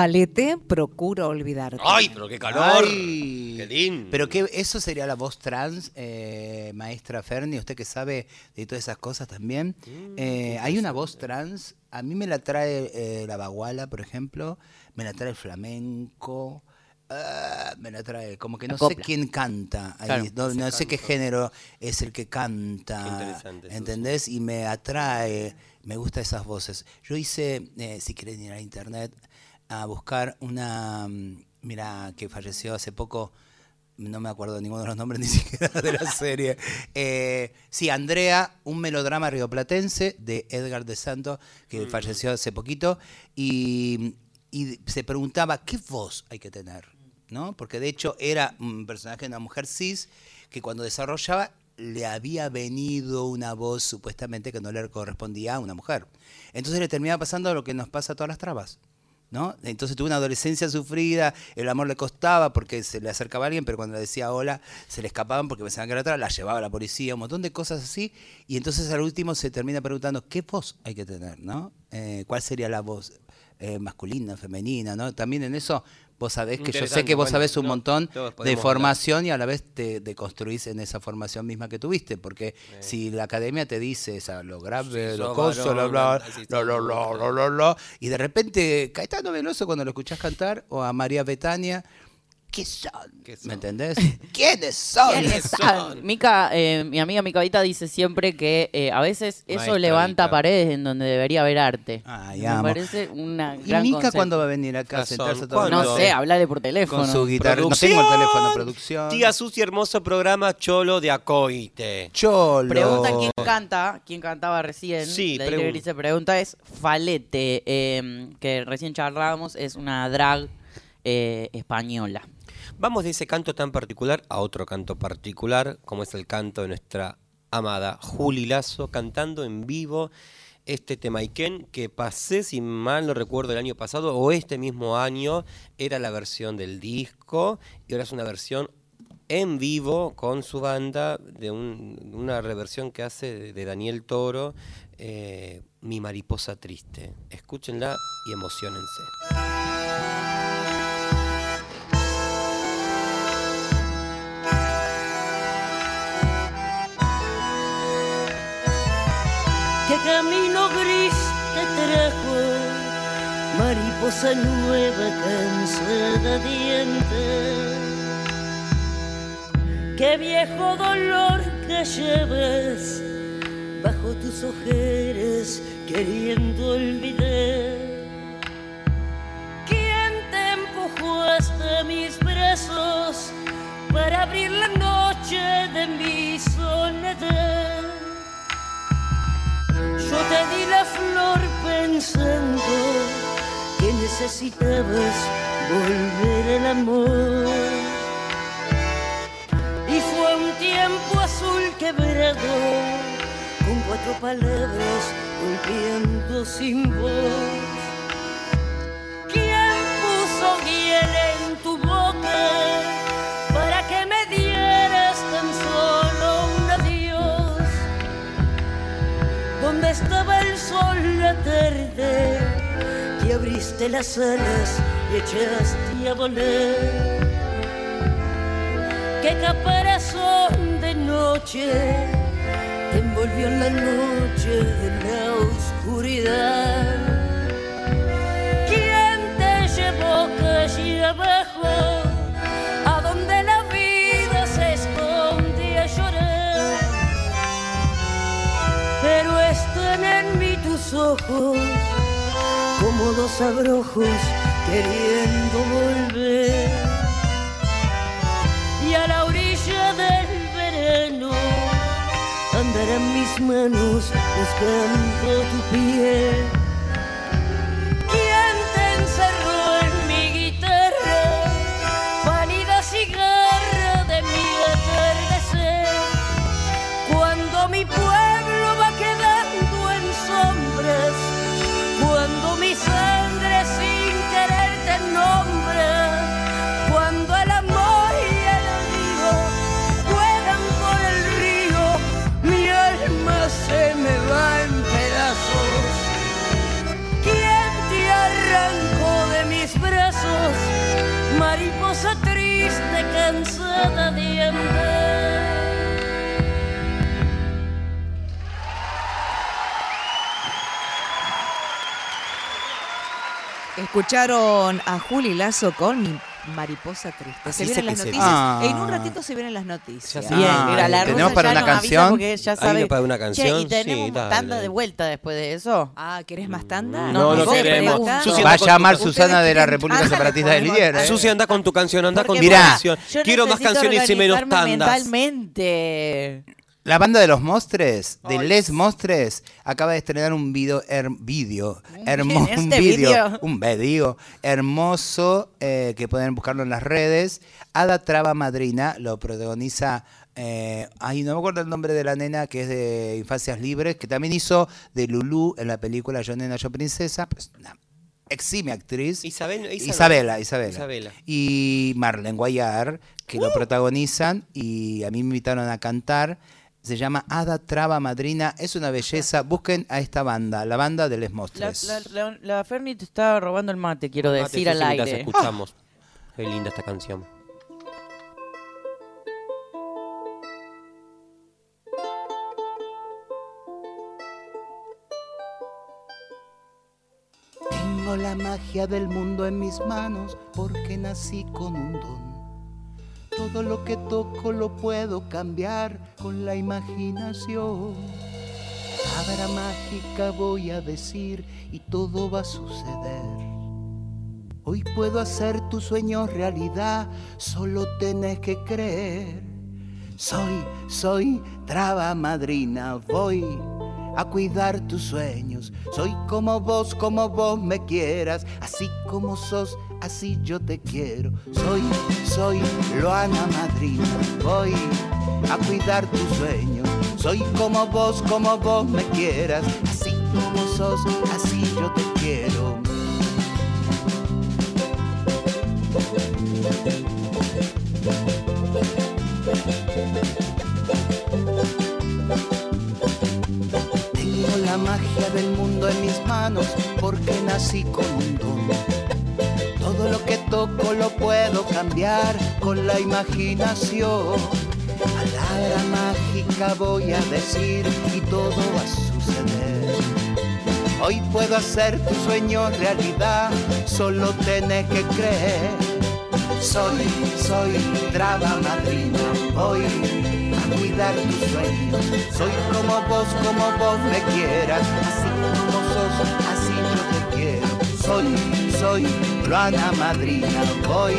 Falete, procuro olvidarte. ¡Ay, pero qué calor! Ay. ¡Qué lindo! Pero que eso sería la voz trans, eh, maestra Ferni, usted que sabe de todas esas cosas también. Mm, Eh, hay una voz trans, a mí me la trae eh, la baguala, por ejemplo, me la trae el flamenco. ah, me la trae, como que no sé quién canta, ahí, Claro. no, sé qué género es el que Qué canta, interesante eso, ¿entendés? Y me atrae, me gustan esas voces. Yo hice, eh, si quieren ir a internet, a buscar una, mm, Mira, que falleció hace poco, no me acuerdo de ninguno de los nombres ni siquiera de la serie. Eh, sí, Andrea, un melodrama rioplatense de Edgar de Santo, que falleció hace poquito, y, y se preguntaba, ¿qué voz hay que tener? ¿No? Porque de hecho era un personaje de una mujer cis que cuando desarrollaba le había venido una voz supuestamente que no le correspondía a una mujer. Entonces le terminaba pasando lo que nos pasa a todas las trabas. ¿No? Entonces tuvo una adolescencia sufrida, el amor le costaba porque se le acercaba a alguien, pero cuando le decía hola, se le escapaban porque pensaban que era otra, la llevaba a la policía, un montón de cosas así, y entonces al último se termina preguntando qué voz hay que tener, ¿no? Eh, ¿Cuál sería la voz? Eh, masculina, femenina, ¿no? También en eso vos sabés que yo sé que vos bueno, sabés un no, montón de formación y a la vez te, te construís en esa formación misma que tuviste, porque si la academia te dice esa, lo grave, Sí, lo coso, lo bla, lo, lo, lo, lo, y de repente Caetano Veloso cuando lo escuchás cantar, o a María Betania, ¿qué son? ¿Me entendés? ¿Quiénes son? ¿Quiénes son? Mica, eh, mi amiga Micavita dice siempre que eh, a veces eso Maestra levanta Mica. paredes en donde debería haber arte. Ay, Me amo. parece una ¿Y gran Mica concepto. cuándo va a venir acá a Razón. sentarse todo el No sé, hablale por teléfono. Con su guitarra. No tengo el teléfono, producción. Tía Susi, hermoso programa Cholo de Acoite. Cholo. Pregunta quién canta, quién cantaba recién. Sí, la pregun- Grise pregunta es Falete, eh, que recién charlábamos, es una drag eh, española. Vamos de ese canto tan particular a otro canto particular, como es el canto de nuestra amada Juli Lazo, cantando en vivo este Temaiken que pasé, si mal no recuerdo, el año pasado o este mismo año, era la versión del disco y ahora es una versión en vivo con su banda de un- una reversión que hace de, de Daniel Toro, eh, Mi mariposa triste. Escúchenla y emocionense. Mariposa nueva, cansada diente. Qué viejo dolor que llevas bajo tus ojeras queriendo olvidar. ¿Quién te empujó hasta mis brazos para abrir la noche de mi soledad? Yo te di la flor pensando necesitabas volver el amor. Y fue un tiempo azul quebrado, con cuatro palabras golpeando sin voz. ¿Quién puso hiel en tu boca para que me dieras tan solo un adiós? donde estaba el sol la tarde, abriste las alas y echaste a volar. Qué caparazón de noche te envolvió en la noche de la oscuridad. ¿Quién te llevó calle abajo, a donde la vida se esconde a llorar? pero están en mí tus ojos como dos abrojos queriendo volver. Y a la orilla del verano andarán mis manos buscando tu piel. Escucharon a Juli Lazo con Mi Mariposa triste. Así se vienen las noticias. Ah. En un ratito se vienen las noticias. Ya Bien, Ah, mira, la ¿tenemos rusa para ya una canción? porque ya ¿Hay sabe. para una Che, canción? y tenemos Sí, dale. tanda de vuelta después de eso. Ah, ¿querés más tanda? No, no sé, queremos. Va a con llamar tu- Susana de la República Separatista de podemos- Liniers. ¿eh? Susi, anda con tu canción, anda con Porque, tu mirá, canción. Quiero más canciones y menos tandas. mentalmente. La banda de los Mostres, de. Les Mostres, acaba de estrenar un video, her- video, hermo- ¿Quién es un este video, video? un video hermoso eh, que pueden buscarlo en las redes. Ada Traba Madrina lo protagoniza. Eh, ay, no me acuerdo el nombre de la nena que es de Infancias Libres, que también hizo de Lulú en la película Yo Nena, Yo Princesa. Pues, una exime actriz. Isabel- Isabel- Isabela, Isabela. Isabela. Y Marlene Guayar, que Uh. lo protagonizan y a mí me invitaron a cantar. Se llama Ada Traba Madrina, es una belleza. Busquen a esta banda, la banda de Les Mostres. la, la, la Ferni te está robando el mate, quiero Mate, decir al aire. escuchamos. Qué linda esta canción. Tengo la magia del mundo en mis manos porque nací con un don. Todo lo que toco lo puedo cambiar con la imaginación. Palabra mágica voy a decir y todo va a suceder. Hoy puedo hacer tus sueños realidad, solo tenés que creer. Soy, soy traba madrina, voy a cuidar tus sueños. Soy como vos, como vos me quieras, así como sos, así yo te quiero. Soy, soy Loana madrina, voy a cuidar tus sueños. Soy como vos, como vos me quieras, así como sos, así yo te quiero. Tengo la magia del mundo en mis manos porque nací con un don. Todo lo que toco lo puedo cambiar con la imaginación. Palabra mágica voy a decir y todo va a suceder. Hoy puedo hacer tu sueño realidad, solo tenés que creer. Soy, soy traba madrina, voy a cuidar tus sueños. Soy como vos, como vos me quieras, así como sos, así yo te quiero. Soy, soy Luana madrina, voy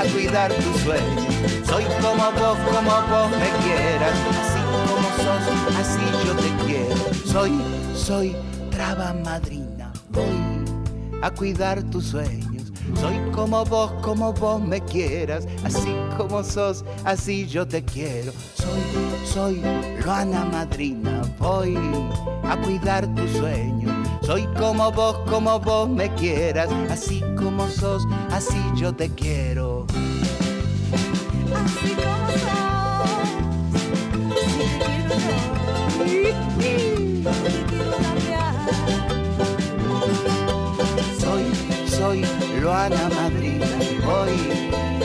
a cuidar tus sueños. Soy como vos, como vos me quieras, así como sos, así yo te quiero. Soy, soy traba madrina, voy a cuidar tus sueños. Soy como vos, como vos me quieras, así como sos, así yo te quiero. Soy, soy Luana Madrina, voy a cuidar tus sueños. Soy como vos, como vos me quieras, así como sos, así yo te quiero. Así como sos, así te quiero yo. Te quiero cambiar. Soy, soy Loana Madrina, voy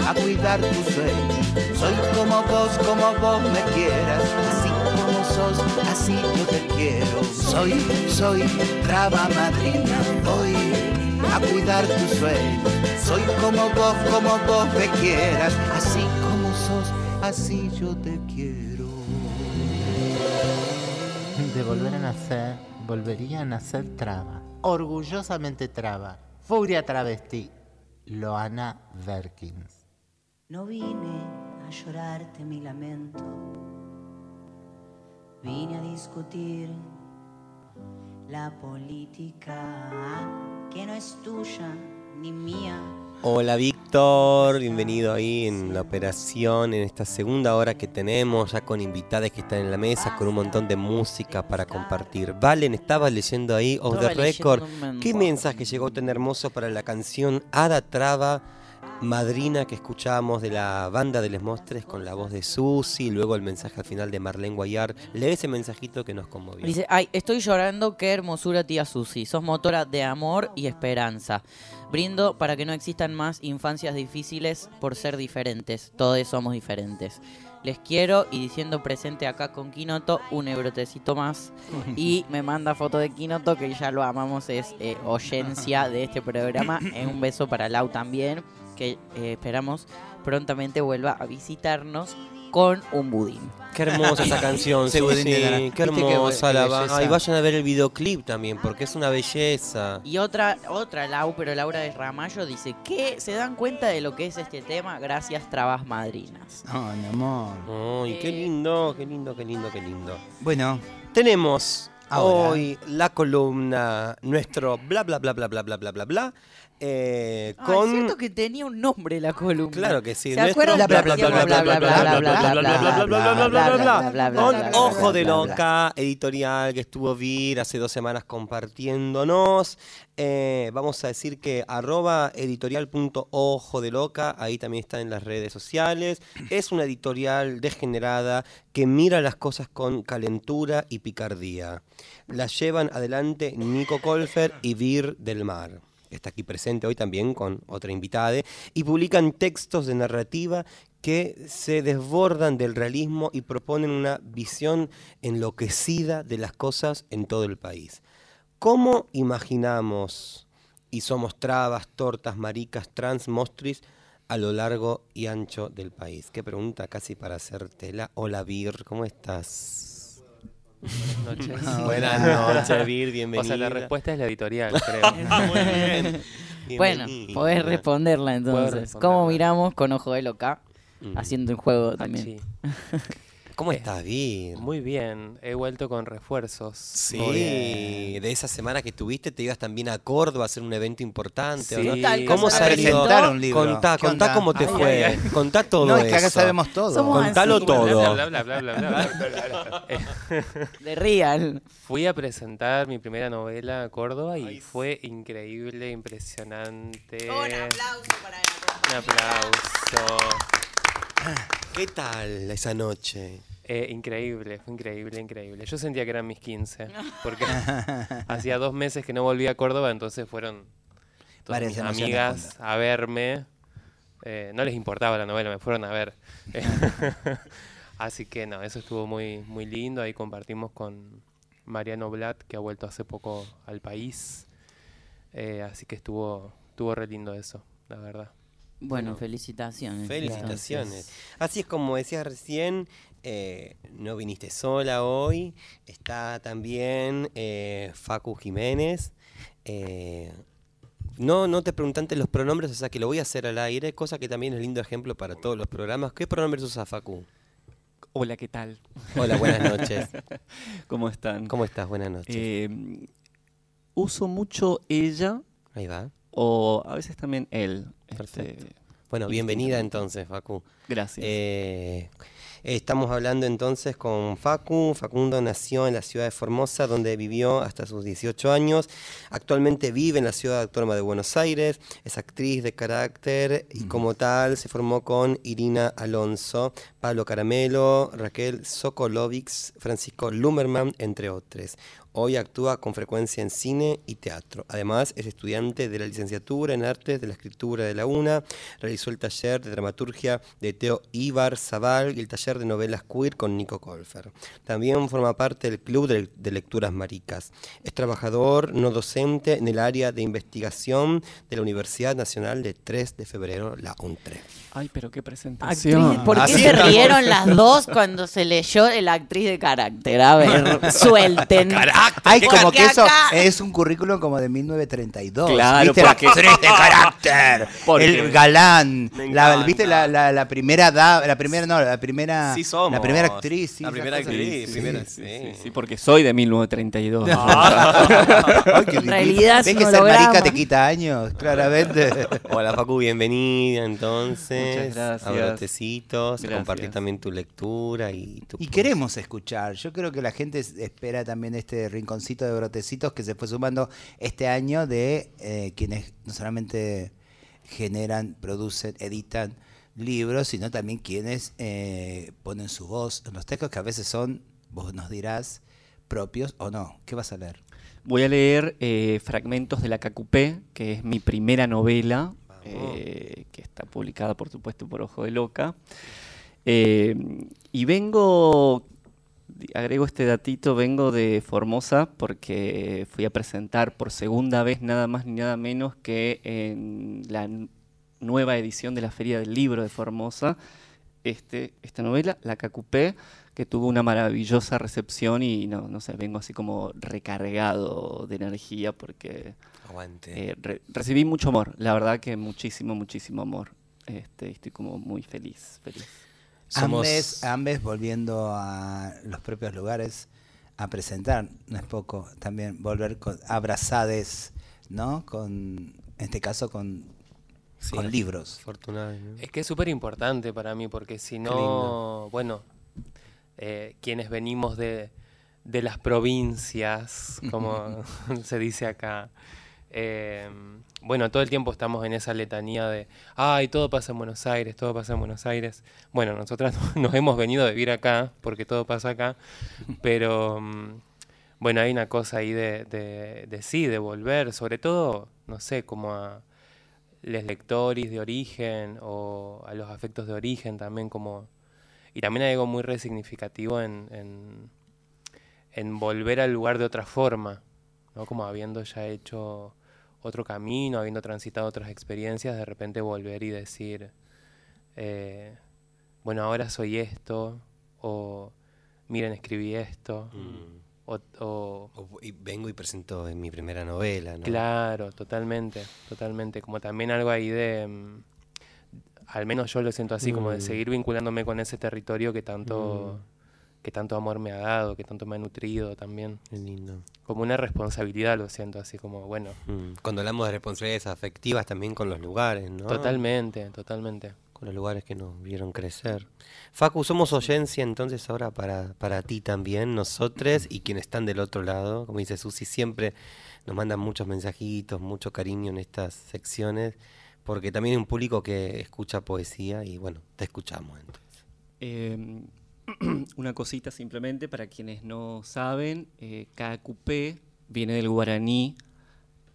a cuidar tus sueños. Soy como vos, como vos me quieras, así como sos, así yo te quiero. Soy, soy Traba Madrina, voy a cuidar tus sueños. Soy como vos, como vos me quieras, así como sos, así yo te quiero. De volver a nacer, volvería a nacer traba. Orgullosamente traba. Furia travesti. Loana Verkins. No vine a llorarte mi lamento, vine a discutir la política que no es tuya ni mía. Hola Víctor, bienvenido ahí en la operación, en esta segunda hora que tenemos, ya con invitadas que están en la mesa, con un montón de música para compartir. Valen, estabas leyendo ahí, off the record, ¿qué mensaje. mensaje llegó tan hermoso para la canción Ada Traba, madrina que escuchábamos de la banda de Les Mostres con la voz de Susi, luego el mensaje al final de Marlene Guayar? Lee ese mensajito que nos conmovió. Dice, ay, estoy llorando, qué hermosura tía Susi. Sos motora de amor y esperanza. Brindo para que no existan más infancias difíciles por ser diferentes. Todos somos diferentes. Les quiero y diciendo presente acá con Kinoto, un eurotecito más. Y me manda foto de Kinoto, que ya lo amamos, es eh, oyencia de este programa. Eh, un beso para Lau también, que eh, esperamos prontamente vuelva a visitarnos con un budín. Qué hermosa esa canción, sí, sí, naranja. qué qué hermosa la qué va. belleza. Ay, vayan a ver el videoclip también, porque es una belleza. Y otra, otra Lau, pero Laura de Ramallo dice que se dan cuenta de lo que es este tema gracias Trabas Madrinas. No, mi amor. Ay, qué lindo, qué lindo, qué lindo, qué lindo. Bueno, Tenemos Ahora. hoy la columna, nuestro bla bla bla bla bla bla bla bla bla. Es cierto que tenía un nombre la columna. Claro que sí. ¿Se acuerdan? Ojo de Loca, editorial que estuvo Vir hace dos semanas compartiéndonos. Vamos a decir que arroba editorial.ojo de loca, ahí también está en las redes sociales. Es una editorial degenerada que mira las cosas con calentura y picardía. Las llevan adelante Nico Colfer y Vir del Mar está aquí presente hoy también con otra invitada, y publican textos de narrativa que se desbordan del realismo y proponen una visión enloquecida de las cosas en todo el país. ¿Cómo imaginamos y somos trabas, tortas, maricas, trans, mostris a lo largo y ancho del país? Qué pregunta casi para hacértela. Hola Vir, ¿cómo estás? Buenas noches. Buenas noches, Vir, O bienvenida. sea, la respuesta es la editorial, creo. Muy bien. Bueno, podés responderla entonces. responderla. ¿Cómo miramos con ojo de loca? Mm. Haciendo un juego también. ¿Cómo estás, Vir? Muy bien, he vuelto con refuerzos. Sí, de esa semana que tuviste te ibas también a Córdoba a hacer un evento importante. ¿o Sí. no? ¿Qué tal? ¿Cómo ¿Cómo se presentaron un libro? Contá, ¿Qué contá cómo te Ay, fue. ay, ay. Contá todo No, es que acá eso. sabemos todo. Somos Contalo así. todo. Bla, bla, bla, bla, bla, bla. Eh, De real. Fui a presentar mi primera novela a Córdoba y fue increíble, impresionante. Un aplauso para Un aplauso. ¿Qué tal esa noche? Eh, increíble, fue increíble, increíble. Yo sentía que eran mis 15, porque hacía dos meses que no volví a Córdoba, entonces fueron todas mis amigas a verme. Eh, no les importaba la novela, me fueron a ver. Así que no, eso estuvo muy, muy lindo. Ahí compartimos con Mariano Blatt, que ha vuelto hace poco al país. Eh, así que estuvo, estuvo re lindo eso, la verdad. Bueno, felicitaciones. Felicitaciones. Así es como decías recién, eh, no viniste sola hoy. Está también eh, Facu Jiménez. Eh, no, no te pregunté antes los pronombres, o sea que lo voy a hacer al aire, cosa que también es lindo ejemplo para todos los programas. ¿Qué pronombres usa Facu? Hola, ¿qué tal? Hola, buenas noches. ¿Cómo están? ¿Cómo estás? Buenas noches. Uso mucho ella. Ahí va. O a veces también él. Perfecto. este, Bueno, bienvenida entonces, Facu. Gracias. Eh, estamos hablando entonces con Facu. Facundo nació en la ciudad de Formosa, donde vivió hasta sus 18 años. Actualmente vive en la ciudad autónoma de Buenos Aires. Es actriz de carácter y como tal se formó con Irina Alonso, Pablo Caramelo, Raquel Sokolovics, Francisco Lumerman, entre otros. Hoy actúa con frecuencia en cine y teatro. Además, es estudiante de la licenciatura en Artes de la Escritura de la UNA. Realizó el taller de dramaturgia de Teo Ibar Zaval y el taller de novelas queer con Nico Colfer. También forma parte del Club de, Lecturas Maricas. Es trabajador no docente en el área de investigación de la Universidad Nacional de 3 de Febrero, la UNTRE. Ay, pero qué Actriz, presentación. ¿Por qué Así se rieron las dos cuando se leyó la actriz de carácter? A ver, suelten. Ay, como que eso acá- es un currículum como de 1932. Claro, ¿Viste? porque- La actriz de carácter, Porque- el galán, la. ¿viste? La, la, la primera da, la primera no, la primera Sí somos. la primera actriz, sí, La esa primera actriz, Sí, primera, sí. sí. Sí, sí, porque soy de 1932. Ay, qué En realidad es ¿Ves que ser holograma. marica te quita años? Claramente. Hola Facu, bienvenida entonces. Muchas gracias. A Brotecitos, a Gracias. compartir también tu lectura y tu... Y queremos escuchar. Yo creo que la gente es- espera también este rinconcito de brotecitos que se fue sumando este año de eh, quienes no solamente generan, producen, editan libros, sino también quienes eh, ponen su voz en los textos que a veces son, vos nos dirás, propios o no. ¿Qué vas a leer? Voy a leer eh, fragmentos de La Cacupé, que es mi primera novela, eh, que está publicada, por supuesto, por Ojo de Loca. Eh, y vengo, agrego este datito, vengo de Formosa porque fui a presentar por segunda vez nada más ni nada menos que en la nueva edición de la Feria del Libro de Formosa, este, esta novela, La Cacupé, que tuvo una maravillosa recepción y no sé, vengo así como recargado de energía porque Aguante. eh, re- recibí mucho amor, la verdad que muchísimo, muchísimo amor. Este, estoy como muy feliz, feliz. Ambes, ambes volviendo a los propios lugares a presentar, no es poco, también volver con, abrazades, ¿no? Con, en este caso con, con libros. Es que es súper importante para mí, porque si no, bueno, eh, quienes venimos de, de las provincias, como se dice acá, eh, bueno, todo el tiempo estamos en esa letanía de, ay, todo pasa en Buenos Aires, todo pasa en Buenos Aires. Bueno, nosotras nos hemos venido a vivir acá, porque todo pasa acá, pero mm, bueno, hay una cosa ahí de, de, de sí, de volver, sobre todo, no sé, como a les lectores de origen o a los afectos de origen también como y también hay algo muy resignificativo en, en, en volver al lugar de otra forma ¿no? como habiendo ya hecho otro camino habiendo transitado otras experiencias de repente volver y decir eh, bueno ahora soy esto o miren escribí esto o, o- O- y vengo y presento en mi primera novela, ¿no? Claro, totalmente, totalmente. Como también algo ahí de, mm, al menos yo lo siento así, como de Mm. seguir vinculándome con ese territorio que tanto, que tanto amor me ha dado, que tanto me ha nutrido también. Qué lindo. Como una responsabilidad lo siento así, como bueno. Mm, Cuando hablamos de responsabilidades afectivas también con los lugares, ¿no? Totalmente, totalmente. Con los lugares que nos vieron crecer. Facu, somos oyencia entonces ahora para, para ti también, nosotros y quienes están del otro lado. Como dice Susi, siempre nos mandan muchos mensajitos, mucho cariño en estas secciones, porque también hay un público que escucha poesía y bueno, te escuchamos entonces. Eh, una cosita simplemente para quienes no saben, eh, Kaakupé viene del guaraní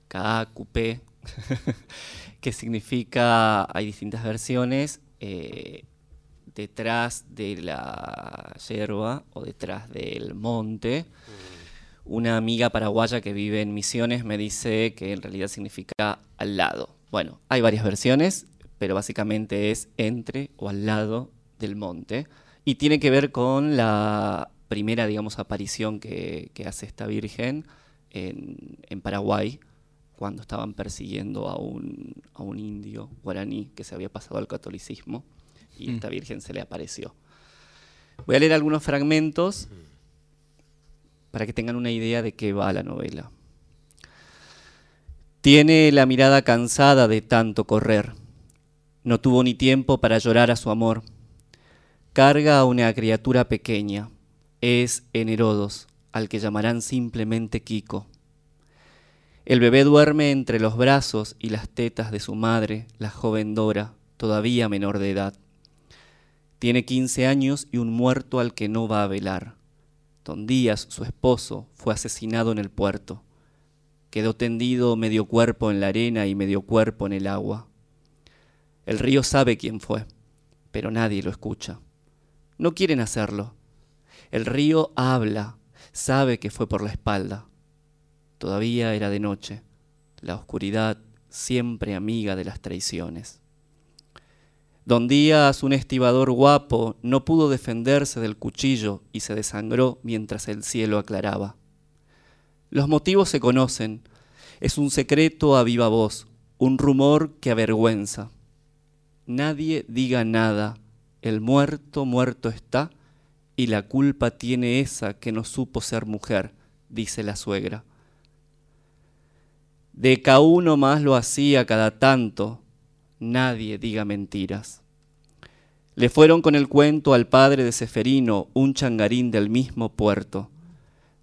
Kaakupé, que significa, hay distintas versiones, eh, detrás de la yerba o detrás del monte. Una amiga paraguaya que vive en Misiones me dice que en realidad significa al lado. Bueno, hay varias versiones, pero básicamente es entre o al lado del monte. Y tiene que ver con la primera, digamos, aparición que, que hace esta Virgen en, en Paraguay, cuando estaban persiguiendo a un, a un indio guaraní que se había pasado al catolicismo, y Mm. esta Virgen se le apareció. Voy a leer algunos fragmentos para que tengan una idea de qué va la novela. Tiene la mirada cansada de tanto correr. No tuvo ni tiempo para llorar a su amor. Carga a una criatura pequeña. Es en Herodos, al que llamarán simplemente Kiko. El bebé duerme entre los brazos y las tetas de su madre, la joven Dora, todavía menor de edad. Tiene 15 años y un muerto al que no va a velar. Don Díaz, su esposo, fue asesinado en el puerto. Quedó tendido medio cuerpo en la arena y medio cuerpo en el agua. El río sabe quién fue, pero nadie lo escucha. No quieren hacerlo. El río habla, sabe que fue por la espalda. Todavía era de noche, la oscuridad siempre amiga de las traiciones. Don Díaz, un estibador guapo, no pudo defenderse del cuchillo y se desangró mientras el cielo aclaraba. Los motivos se conocen. Es un secreto a viva voz, un rumor que avergüenza. Nadie diga nada. El muerto muerto está y la culpa tiene esa que no supo ser mujer, dice la suegra. De uno más lo hacía cada tanto, nadie diga mentiras. Le fueron con el cuento al padre de Seferino, un changarín del mismo puerto.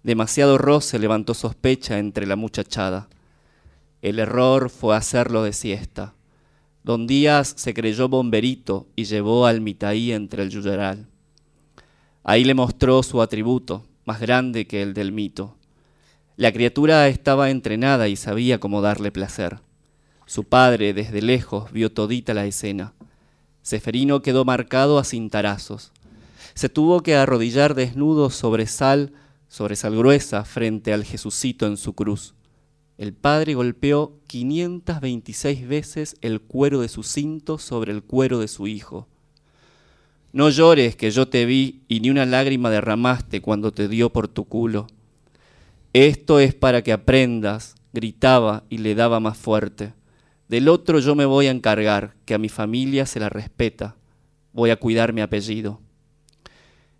Demasiado roce levantó sospecha entre la muchachada. El error fue hacerlo de siesta. Don Díaz se creyó bomberito y llevó al mitaí entre el yuyaral. Ahí le mostró su atributo, más grande que el del mito. La criatura estaba entrenada y sabía cómo darle placer. Su padre, desde lejos, vio todita la escena. Seferino quedó marcado a cintarazos. Se tuvo que arrodillar desnudo sobre sal, sobre sal gruesa, frente al Jesucito en su cruz. El padre golpeó 526 veces el cuero de su cinto sobre el cuero de su hijo. No llores que yo te vi y ni una lágrima derramaste cuando te dio por tu culo. Esto es para que aprendas, gritaba y le daba más fuerte. Del otro yo me voy a encargar, que a mi familia se la respeta. Voy a cuidar mi apellido.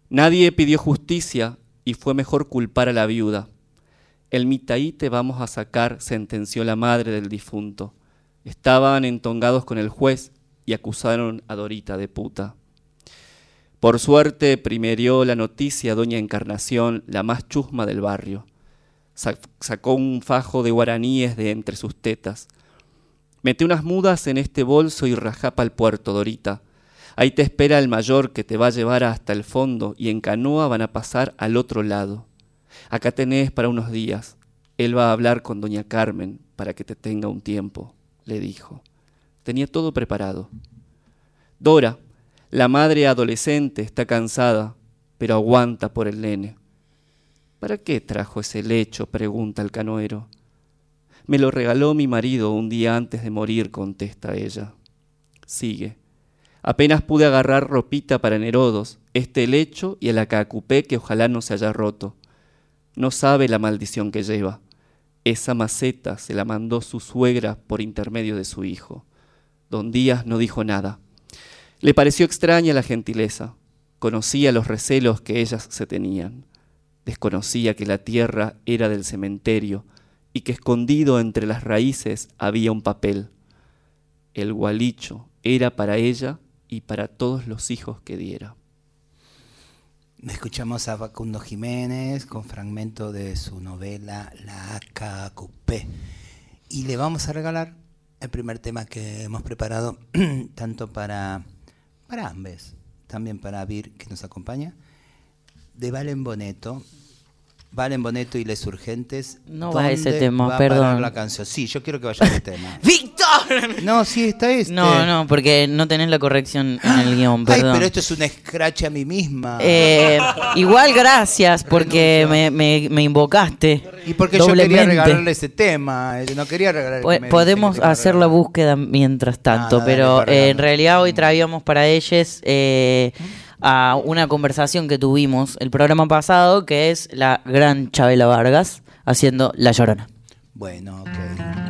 Nadie pidió justicia y fue mejor culpar a la viuda. El mitaí te vamos a sacar, sentenció la madre del difunto. Estaban entongados con el juez y acusaron a Dorita de puta. Por suerte primerió la noticia doña Encarnación, la más chusma del barrio. Sacó un fajo de guaraníes de entre sus tetas. Mete unas mudas en este bolso y rajapa al puerto, Dorita. Ahí te espera el mayor que te va a llevar hasta el fondo y en canoa van a pasar al otro lado. Acá tenés para unos días. Él va a hablar con doña Carmen para que te tenga un tiempo, le dijo. Tenía todo preparado. Dora, la madre adolescente está cansada, pero aguanta por el nene. ¿Para qué trajo ese lecho? pregunta el canoero. Me lo regaló mi marido un día antes de morir, contesta ella. Sigue. Apenas pude agarrar ropita para Nerodos, este lecho y el acacupé que ojalá no se haya roto. No sabe la maldición que lleva. Esa maceta se la mandó su suegra por intermedio de su hijo. Don Díaz no dijo nada. Le pareció extraña la gentileza. Conocía los recelos que ellas se tenían. Desconocía que la tierra era del cementerio y que escondido entre las raíces había un papel. El gualicho era para ella y para todos los hijos que diera. Escuchamos a Facundo Jiménez con fragmento de su novela La AKQP. Y le vamos a regalar el primer tema que hemos preparado, tanto para para ambos, también para Vir, que nos acompaña, de Valen Boneto. Valen Boneto y Les Urgentes. No va ese tema, va perdón. la canción? Sí, yo quiero que vaya ese tema. No, sí, está este. No, no, porque no tenés la corrección en el guion, perdón. Ay, pero esto es un scratch a mí misma. Eh, igual gracias, porque me, me, me, invocaste. Y porque yo quería regalarle ese tema, eh, no quería regalarle Podemos hacer la búsqueda mientras tanto, pero eh, en realidad hoy traíamos para ellos... Eh, a una conversación que tuvimos el programa pasado, que es la gran Chabela Vargas haciendo La Llorona. Bueno, ok.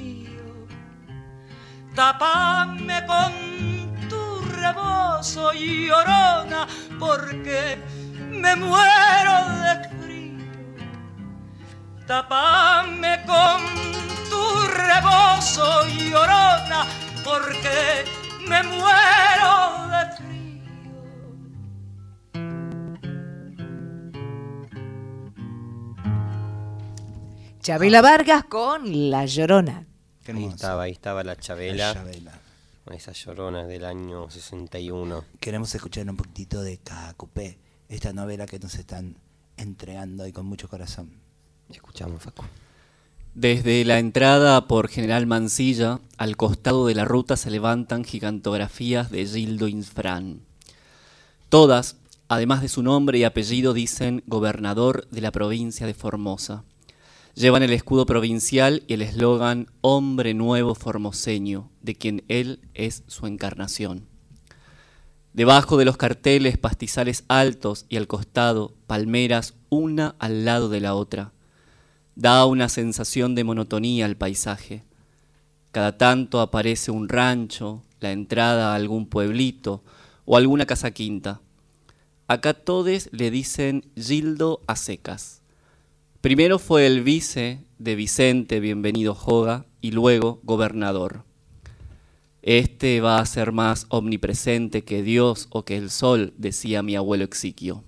Tapame con tu rebozo, llorona, porque me muero de frío. Tapame con tu rebozo, llorona, porque me muero de frío. Chabela Vargas con La Llorona. Ahí estaba, ahí estaba la Chabela. Con esa llorona del año 61. Queremos escuchar un poquitito de Cacupé, esta novela que nos están entregando y con mucho corazón. Escuchamos, Facu. Desde la entrada por General Mansilla, al costado de la ruta se levantan gigantografías de Gildo Infran. Todas, además de su nombre y apellido, dicen gobernador de la provincia de Formosa. Llevan el escudo provincial y el eslogan Hombre Nuevo Formoseño, de quien él es su encarnación. Debajo de los carteles, pastizales altos y al costado, palmeras una al lado de la otra. Da una sensación de monotonía al paisaje. Cada tanto aparece un rancho, la entrada a algún pueblito o alguna casa quinta. Acá todes le dicen Gildo a secas. Primero fue el vice de Vicente Bienvenido Joga y luego gobernador. Este va a ser más omnipresente que Dios o que el sol, decía mi abuelo Exiquio.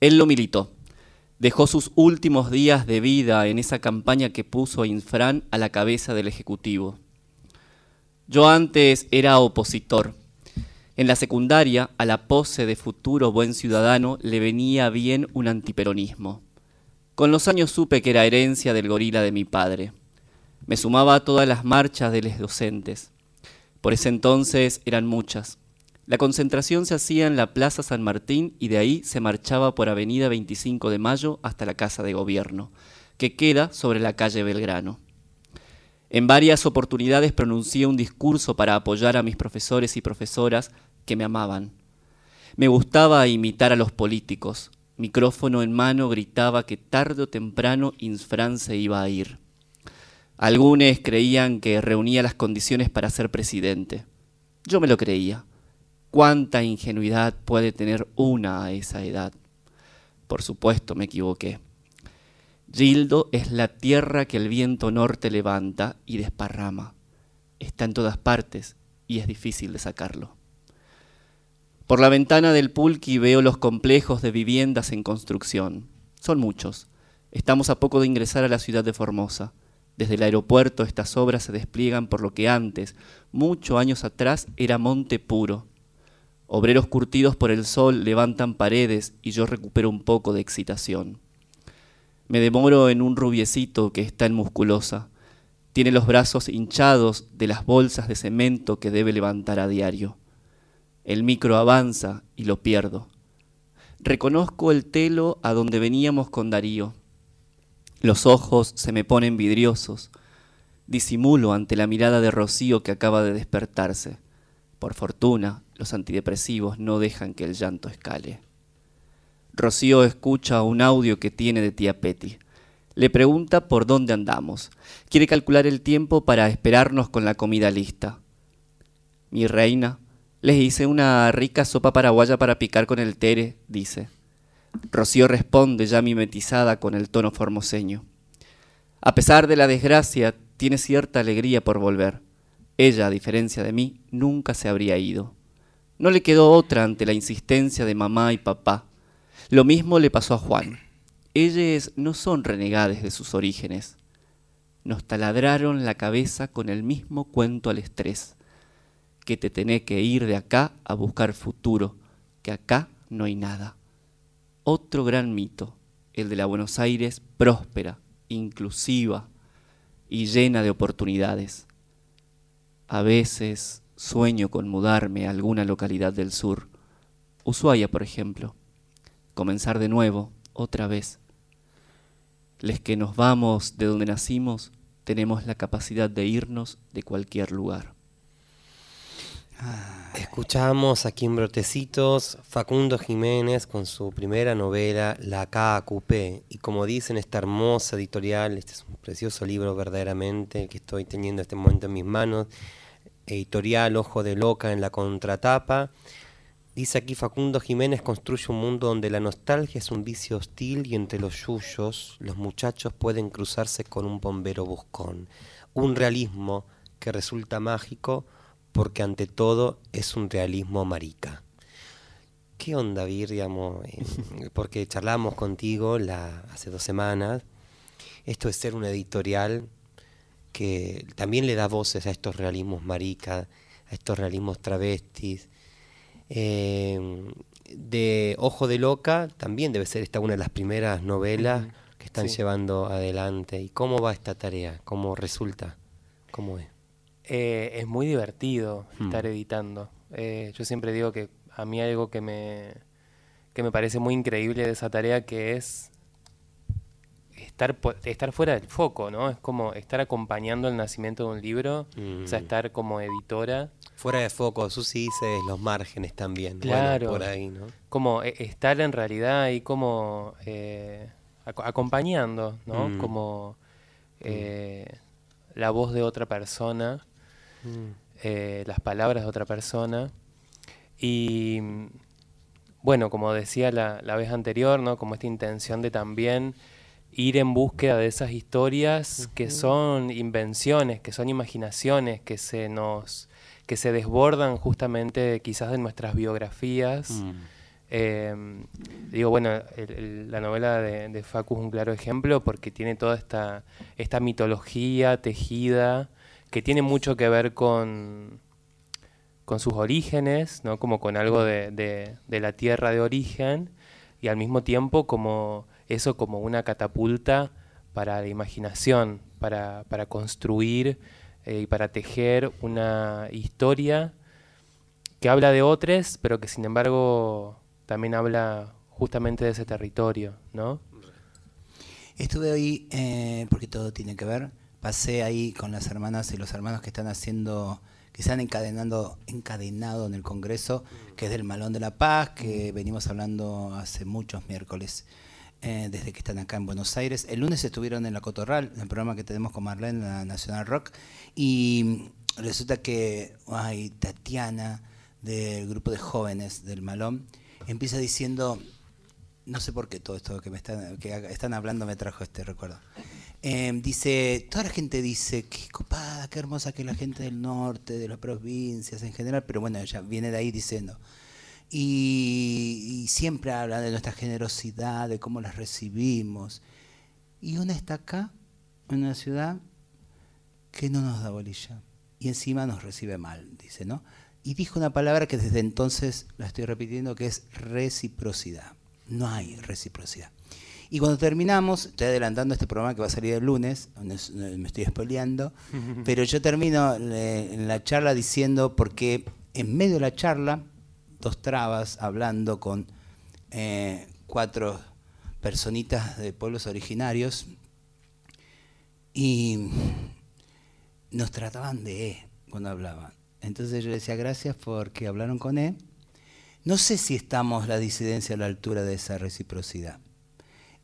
Él lo militó. Dejó sus últimos días de vida en esa campaña que puso a Infran a la cabeza del Ejecutivo. Yo antes era opositor. En la secundaria, a la pose de futuro buen ciudadano le venía bien un antiperonismo. Con los años supe que era herencia del gorila de mi padre. Me sumaba a todas las marchas de los docentes. Por ese entonces eran muchas. La concentración se hacía en la Plaza San Martín y de ahí se marchaba por Avenida 25 de Mayo hasta la Casa de Gobierno, que queda sobre la calle Belgrano. En varias oportunidades pronuncié un discurso para apoyar a mis profesores y profesoras que me amaban. Me gustaba imitar a los políticos. Micrófono en mano gritaba que tarde o temprano Insfran se iba a ir. Algunos creían que reunía las condiciones para ser presidente. Yo me lo creía. ¿Cuánta ingenuidad puede tener una a esa edad? Por supuesto, me equivoqué. Gildo es la tierra que el viento norte levanta y desparrama. Está en todas partes y es difícil de sacarlo. Por la ventana del pulqui veo los complejos de viviendas en construcción. Son muchos. Estamos a poco de ingresar a la ciudad de Formosa. Desde el aeropuerto estas obras se despliegan por lo que antes, muchos años atrás, era monte puro. Obreros curtidos por el sol levantan paredes y yo recupero un poco de excitación. Me demoro en un rubiecito que está en musculosa. Tiene los brazos hinchados de las bolsas de cemento que debe levantar a diario. El micro avanza y lo pierdo. Reconozco el telo a donde veníamos con Darío. Los ojos se me ponen vidriosos. Disimulo ante la mirada de Rocío que acaba de despertarse. Por fortuna, los antidepresivos no dejan que el llanto escale. Rocío escucha un audio que tiene de tía Petty. Le pregunta por dónde andamos. Quiere calcular el tiempo para esperarnos con la comida lista. Mi reina, les hice una rica sopa paraguaya para picar con el tere, dice. Rocío responde ya mimetizada con el tono formoseño. A pesar de la desgracia, tiene cierta alegría por volver. Ella, a diferencia de mí, nunca se habría ido. No le quedó otra ante la insistencia de mamá y papá. Lo mismo le pasó a Juan. Ellos no son renegades de sus orígenes. Nos taladraron la cabeza con el mismo cuento al estrés, que te tenés que ir de acá a buscar futuro, que acá no hay nada. Otro gran mito, el de la Buenos Aires próspera, inclusiva y llena de oportunidades. A veces sueño con mudarme a alguna localidad del sur, Ushuaia, por ejemplo comenzar de nuevo, otra vez. Les que nos vamos de donde nacimos, tenemos la capacidad de irnos de cualquier lugar. Escuchamos aquí en Brotecitos Facundo Jiménez con su primera novela La KQP y como dicen esta hermosa editorial, este es un precioso libro verdaderamente que estoy teniendo en este momento en mis manos, editorial Ojo de Loca en la contratapa. Dice aquí Facundo Jiménez construye un mundo donde la nostalgia es un vicio hostil y entre los yuyos los muchachos pueden cruzarse con un bombero buscón. Un realismo que resulta mágico porque ante todo es un realismo marica. ¿Qué onda, Vir, digamos? Porque charlamos contigo la, hace dos semanas. Esto de ser una editorial que también le da voces a estos realismos marica, a estos realismos travestis, eh, de Ojo de Loca también debe ser esta una de las primeras novelas que están llevando adelante. ¿Y cómo va esta tarea? ¿Cómo resulta? ¿Cómo es? Eh, es muy divertido hmm. estar editando. Eh, yo siempre digo que a mí algo que me, que me parece muy increíble de esa tarea que es estar, estar fuera del foco, ¿no? Es como estar acompañando el nacimiento de un libro, o sea, mm. estar como editora. Fuera de foco, Susi dice los márgenes también, claro, por ahí, ¿no? Como eh, estar en realidad ahí como eh, acompañando, ¿no? Mm. Como eh, la voz de otra persona, mm. las palabras de otra persona. Y bueno, como decía la, la vez anterior, ¿no? Como esta intención de también ir en búsqueda de esas historias que son invenciones, que son imaginaciones, que se nos que se desbordan justamente quizás de nuestras biografías. Mm. Em, digo, bueno, la novela de, de, Facu es un claro ejemplo porque tiene toda esta, esta mitología tejida que tiene mucho que ver con, con sus orígenes, ¿no? como con algo de, de la tierra de origen, y al mismo tiempo como eso como una catapulta para la imaginación, para, para construir eh, y para tejer una historia que habla de otros, pero que sin embargo también habla justamente de ese territorio, ¿no? Estuve hoy, eh, porque todo tiene que ver, pasé ahí con las hermanas y los hermanos que están haciendo, que se han encadenando, encadenado en el Congreso, que es del Malón de la Paz, que venimos hablando hace muchos miércoles, eh, desde que están acá en Buenos Aires. El lunes estuvieron en La Cotorral, en el programa que tenemos con Marlene, en la Nacional Rock, y resulta que ay, Tatiana, del grupo de jóvenes del Malón, empieza diciendo, no sé por qué todo esto que me están, que están hablando me trajo este recuerdo. Eh, dice, toda la gente dice, qué copada, qué hermosa que la gente del norte, de las provincias en general, pero bueno, ella viene de ahí diciendo. Y, y siempre habla de nuestra generosidad, de cómo las recibimos. Y una está acá, en una ciudad que no nos da bolilla. Y encima nos recibe mal, dice, ¿no? Y dijo una palabra que desde entonces la estoy repitiendo, que es reciprocidad. No hay reciprocidad. Y cuando terminamos, estoy adelantando este programa que va a salir el lunes, me estoy spoileando, pero yo termino en la charla diciendo, porque en medio de la charla, dos trabas hablando con eh, cuatro personitas de pueblos originarios, y nos trataban de E cuando hablaban. Entonces yo decía, gracias porque hablaron con E. No sé si estamos la disidencia a la altura de esa reciprocidad.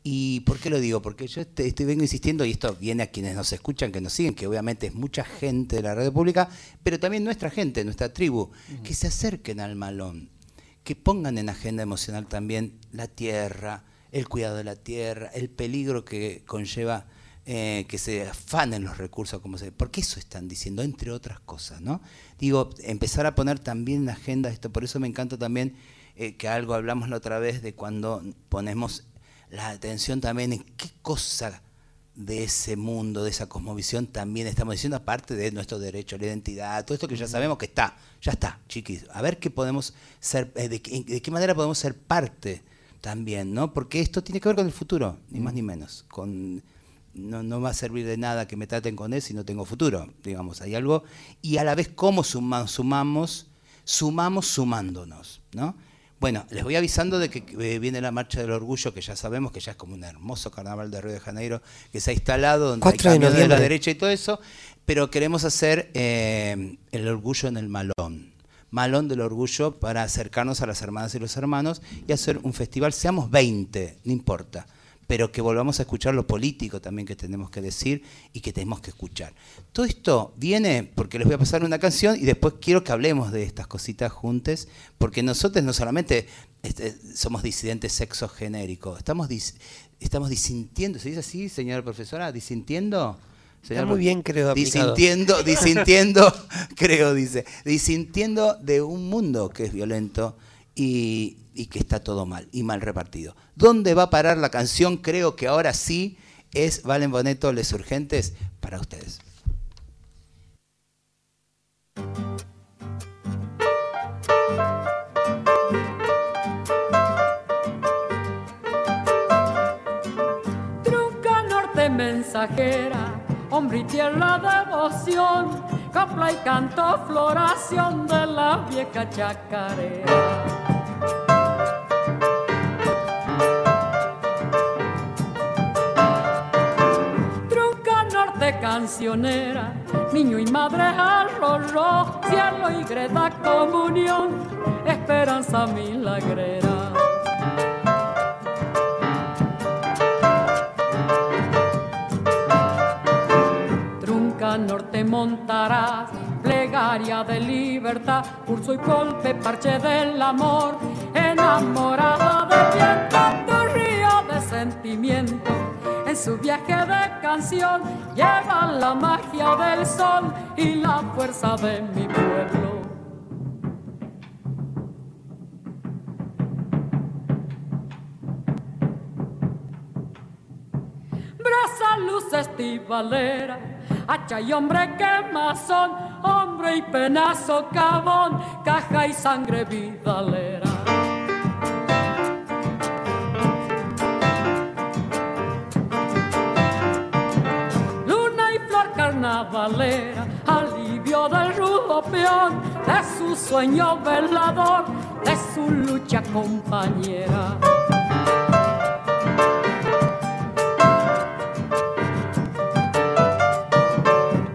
¿Y por qué lo digo? Porque yo este- estoy, vengo insistiendo, y esto viene a quienes nos escuchan, que nos siguen, que obviamente es mucha gente de la radio pública, pero también nuestra gente, nuestra tribu, que se acerquen al malón, que pongan en agenda emocional también la tierra, el cuidado de la tierra, el peligro que conlleva eh, que se afanen los recursos, como se, porque eso están diciendo, entre otras cosas, ¿no? Digo, empezar a poner también en agenda esto, por eso me encanta también eh, que algo hablamos la otra vez de cuando ponemos la atención también en qué cosa de ese mundo, de esa cosmovisión también estamos diciendo, aparte de nuestro derecho a la identidad, todo esto que ya sabemos que está, ya está, chiquis. A ver qué podemos ser, eh, de, qué- de qué manera podemos ser parte también, ¿no? Porque esto tiene que ver con el futuro, ni más ni menos. Con, no, no va a servir de nada que me traten con él si no tengo futuro, digamos, hay algo. Y a la vez, ¿cómo suma- sumamos? Sumamos sumándonos, ¿no? Bueno, les voy avisando de que eh, viene la Marcha del Orgullo, que ya sabemos que ya es como un hermoso carnaval de Río de Janeiro que se ha instalado, donde hay 4 de camiones de la derecha y todo eso, pero queremos hacer eh, el orgullo en el malón. Malón del orgullo para acercarnos a las hermanas y los hermanos y hacer un festival, seamos 20, no importa, pero que volvamos a escuchar lo político también que tenemos que decir y que tenemos que escuchar. Todo esto viene porque les voy a pasar una canción y después quiero que hablemos de estas cositas juntas, porque nosotros no solamente este, somos disidentes sexogenéricos, estamos, dis- estamos disintiendo, ¿se dice así, señora profesora? ¿Disintiendo? Señora muy bien, creo, aplicado. Disintiendo, disintiendo, creo, dice, disintiendo de un mundo que es violento y, y que está todo mal y mal repartido. ¿Dónde va a parar la canción? Creo que ahora sí es Valen Boneto, Les Urgentes, para ustedes. Trunca norte mensajera, hombre y tierra devoción, copla y canto floración de la vieja chacarera. Norte cancionera, niño y madre al rorro, cielo y greda comunión, esperanza milagrera. Trunca norte montarás, plegaria de libertad, curso y golpe, parche del amor, enamorada de viento, tu río de sentimiento. Su viaje de canción lleva la magia del sol y la fuerza de mi pueblo. brasa luz estivalera, hacha y hombre quemazón, hombre y penazo cabón, caja y sangre vidalera. Flor carnavalera, alivio del rudo peón, de su sueño velador, de su lucha compañera.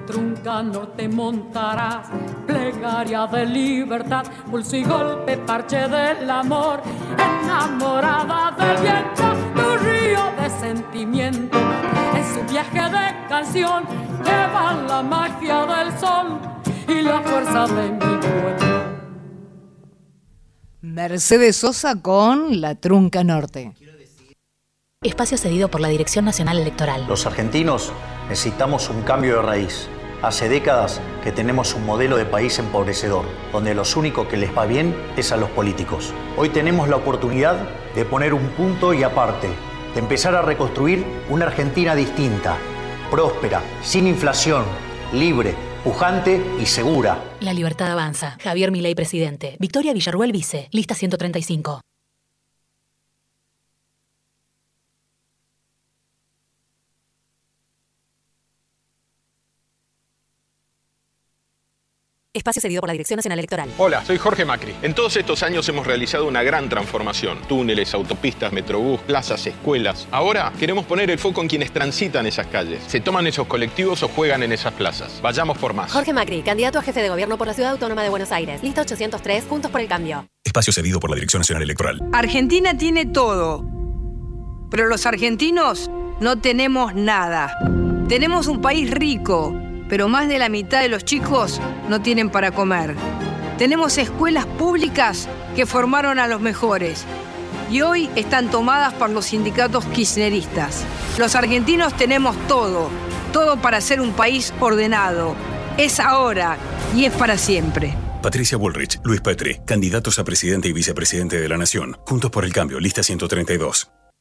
trunca norte montarás, plegaria de libertad, pulso y golpe, parche del amor, enamorada del viento, río de sentimiento, en su viaje de canción, lleva la magia del sol y la fuerza de mi pueblo. Mercedes Sosa con La Trunca Norte. Espacio cedido por la Dirección Nacional Electoral. Los argentinos necesitamos un cambio de raíz. Hace décadas que tenemos un modelo de país empobrecedor, donde los únicos que les va bien es a los políticos. Hoy tenemos la oportunidad de poner un punto y aparte, de empezar a reconstruir una Argentina distinta, próspera, sin inflación, libre, pujante y segura. La libertad avanza. Javier Milei, presidente. Victoria Villarruel, vice. Lista 135. Espacio cedido por la Dirección Nacional Electoral. Hola, soy Jorge Macri. En todos estos años hemos realizado una gran transformación. Túneles, autopistas, metrobús, plazas, escuelas. Ahora queremos poner el foco en quienes transitan esas calles. Se toman esos colectivos o juegan en esas plazas. Vayamos por más. Jorge Macri, candidato a jefe de gobierno por la Ciudad Autónoma de Buenos Aires. Lista 803, Juntos por el Cambio. Espacio cedido por la Dirección Nacional Electoral. Argentina tiene todo, pero los argentinos no tenemos nada. Tenemos un país rico, pero más de la mitad de los chicos no tienen para comer. Tenemos escuelas públicas que formaron a los mejores y hoy están tomadas por los sindicatos kirchneristas. Los argentinos tenemos todo, todo para ser un país ordenado. Es ahora y es para siempre. Patricia Bullrich, Luis Petri, candidatos a presidente y vicepresidente de la Nación. Juntos por el Cambio, lista 132.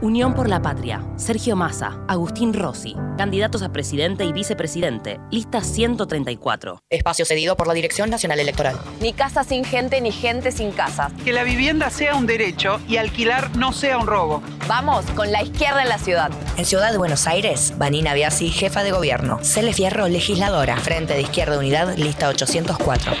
Unión por la Patria. Sergio Massa, Agustín Rossi. Candidatos a presidente y vicepresidente. Lista 134. Espacio cedido por la Dirección Nacional Electoral. Ni casa sin gente, ni gente sin casa. Que la vivienda sea un derecho y alquilar no sea un robo. Vamos con la izquierda en la ciudad. En Ciudad de Buenos Aires, Vanina Biasi, jefa de gobierno. Cele Fierro, legisladora. Frente de Izquierda Unidad, lista 804.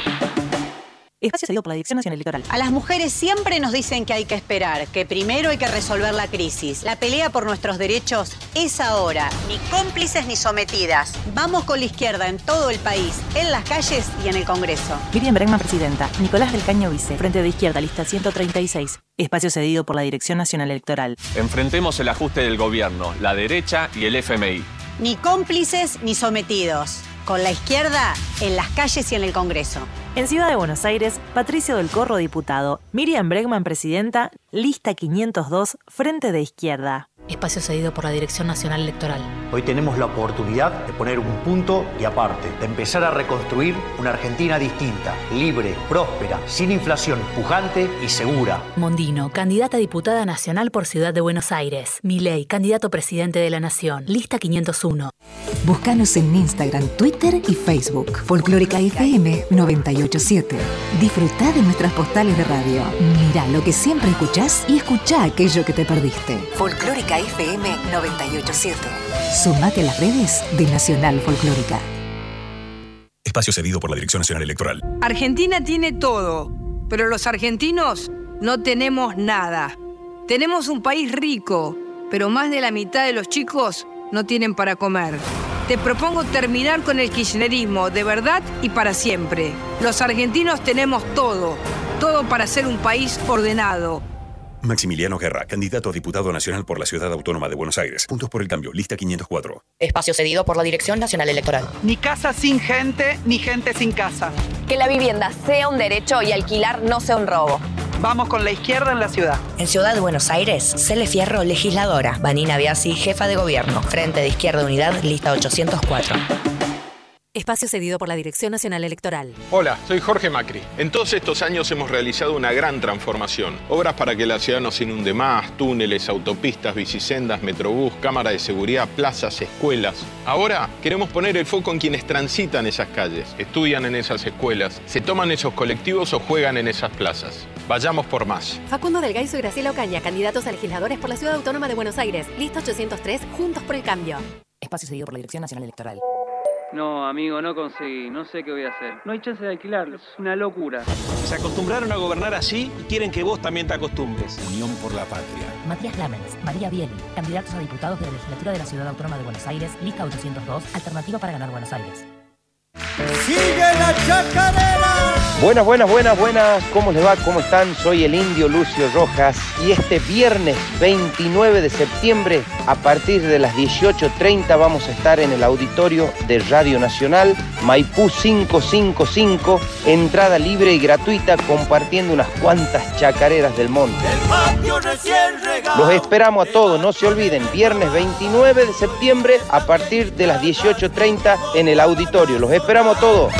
Espacio cedido por la Dirección Nacional Electoral. A las mujeres siempre nos dicen que hay que esperar, que primero hay que resolver la crisis. La pelea por nuestros derechos es ahora, ni cómplices ni sometidas. Vamos con la izquierda en todo el país, en las calles y en el Congreso. Miriam Bregman, presidenta. Nicolás del Caño, vice. Frente de Izquierda, lista 136. Espacio cedido por la Dirección Nacional Electoral. Enfrentemos el ajuste del gobierno, la derecha y el FMI. Ni cómplices ni sometidos. Con la izquierda en las calles y en el Congreso. En Ciudad de Buenos Aires, Patricio del Corro, diputado. Miriam Bregman, presidenta. Lista 502, Frente de Izquierda. Espacio cedido por la Dirección Nacional Electoral. Hoy tenemos la oportunidad de poner un punto y aparte, de empezar a reconstruir una Argentina distinta, libre, próspera, sin inflación, pujante y segura. Mondino, candidata a diputada nacional por Ciudad de Buenos Aires. Milei, candidato presidente de la Nación. Lista 501. Búscanos en Instagram, Twitter y Facebook. Folclórica FM 987. Disfruta de nuestras postales de radio. Mira lo que siempre escuchás y escucha aquello que te perdiste. Folclórica FM 987. Sumate a las redes de Nacional Folclórica. Espacio cedido por la Dirección Nacional Electoral. Argentina tiene todo, pero los argentinos no tenemos nada. Tenemos un país rico, pero más de la mitad de los chicos no tienen para comer. Te propongo terminar con el kirchnerismo de verdad y para siempre. Los argentinos tenemos todo, todo para ser un país ordenado. Maximiliano Guerra, candidato a diputado nacional por la Ciudad Autónoma de Buenos Aires. Puntos por el cambio, lista 504. Espacio cedido por la Dirección Nacional Electoral. Ni casa sin gente, ni gente sin casa. Que la vivienda sea un derecho y alquilar no sea un robo. Vamos con la izquierda en la ciudad. En Ciudad de Buenos Aires, Cele Fierro, legisladora. Vanina Biasi, jefa de gobierno. Frente de Izquierda Unidad, lista 804. Espacio cedido por la Dirección Nacional Electoral. Hola, soy Jorge Macri. En todos estos años hemos realizado una gran transformación. Obras para que la ciudad no se inunde más, túneles, autopistas, bicisendas, metrobús, cámara de seguridad, plazas, escuelas. Ahora queremos poner el foco en quienes transitan esas calles, estudian en esas escuelas, se toman esos colectivos o juegan en esas plazas. Vayamos por más. Facundo Delgaizo y Graciela Ocaña, candidatos a legisladores por la Ciudad Autónoma de Buenos Aires. Lista 803, Juntos por el Cambio. Espacio cedido por la Dirección Nacional Electoral. No, amigo, no conseguí. No sé qué voy a hacer. No hay chance de alquilarlo. Es una locura. Se acostumbraron a gobernar así y quieren que vos también te acostumbres. Unión por la Patria. Matías Lamens, María Bieli, candidatos a diputados de la legislatura de la Ciudad Autónoma de Buenos Aires, lista 802, alternativa para ganar Buenos Aires. ¡Sigue la chacarera! Buenas, buenas, buenas, buenas. ¿Cómo les va? ¿Cómo están? Soy el indio Lucio Rojas y este viernes 29 de septiembre a partir de las 18.30 vamos a estar en el auditorio de Radio Nacional Maipú 555, entrada libre y gratuita compartiendo unas cuantas chacareras del monte. Los esperamos a todos, no se olviden, viernes 29 de septiembre a partir de las 18.30 en el auditorio. Los esperamos a todos.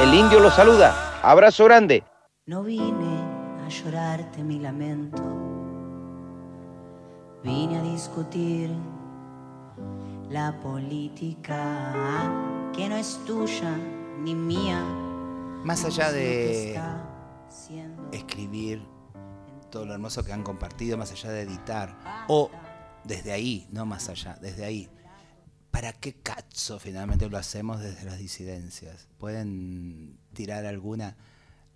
El indio los saluda. Abrazo grande. No vine a llorarte mi lamento, vine a discutir la política que no es tuya ni mía. Más allá de escribir todo lo hermoso que han compartido, más allá de editar, o desde ahí, no más allá, desde ahí. ¿Para qué cazzo finalmente lo hacemos desde las disidencias? ¿Pueden tirar alguna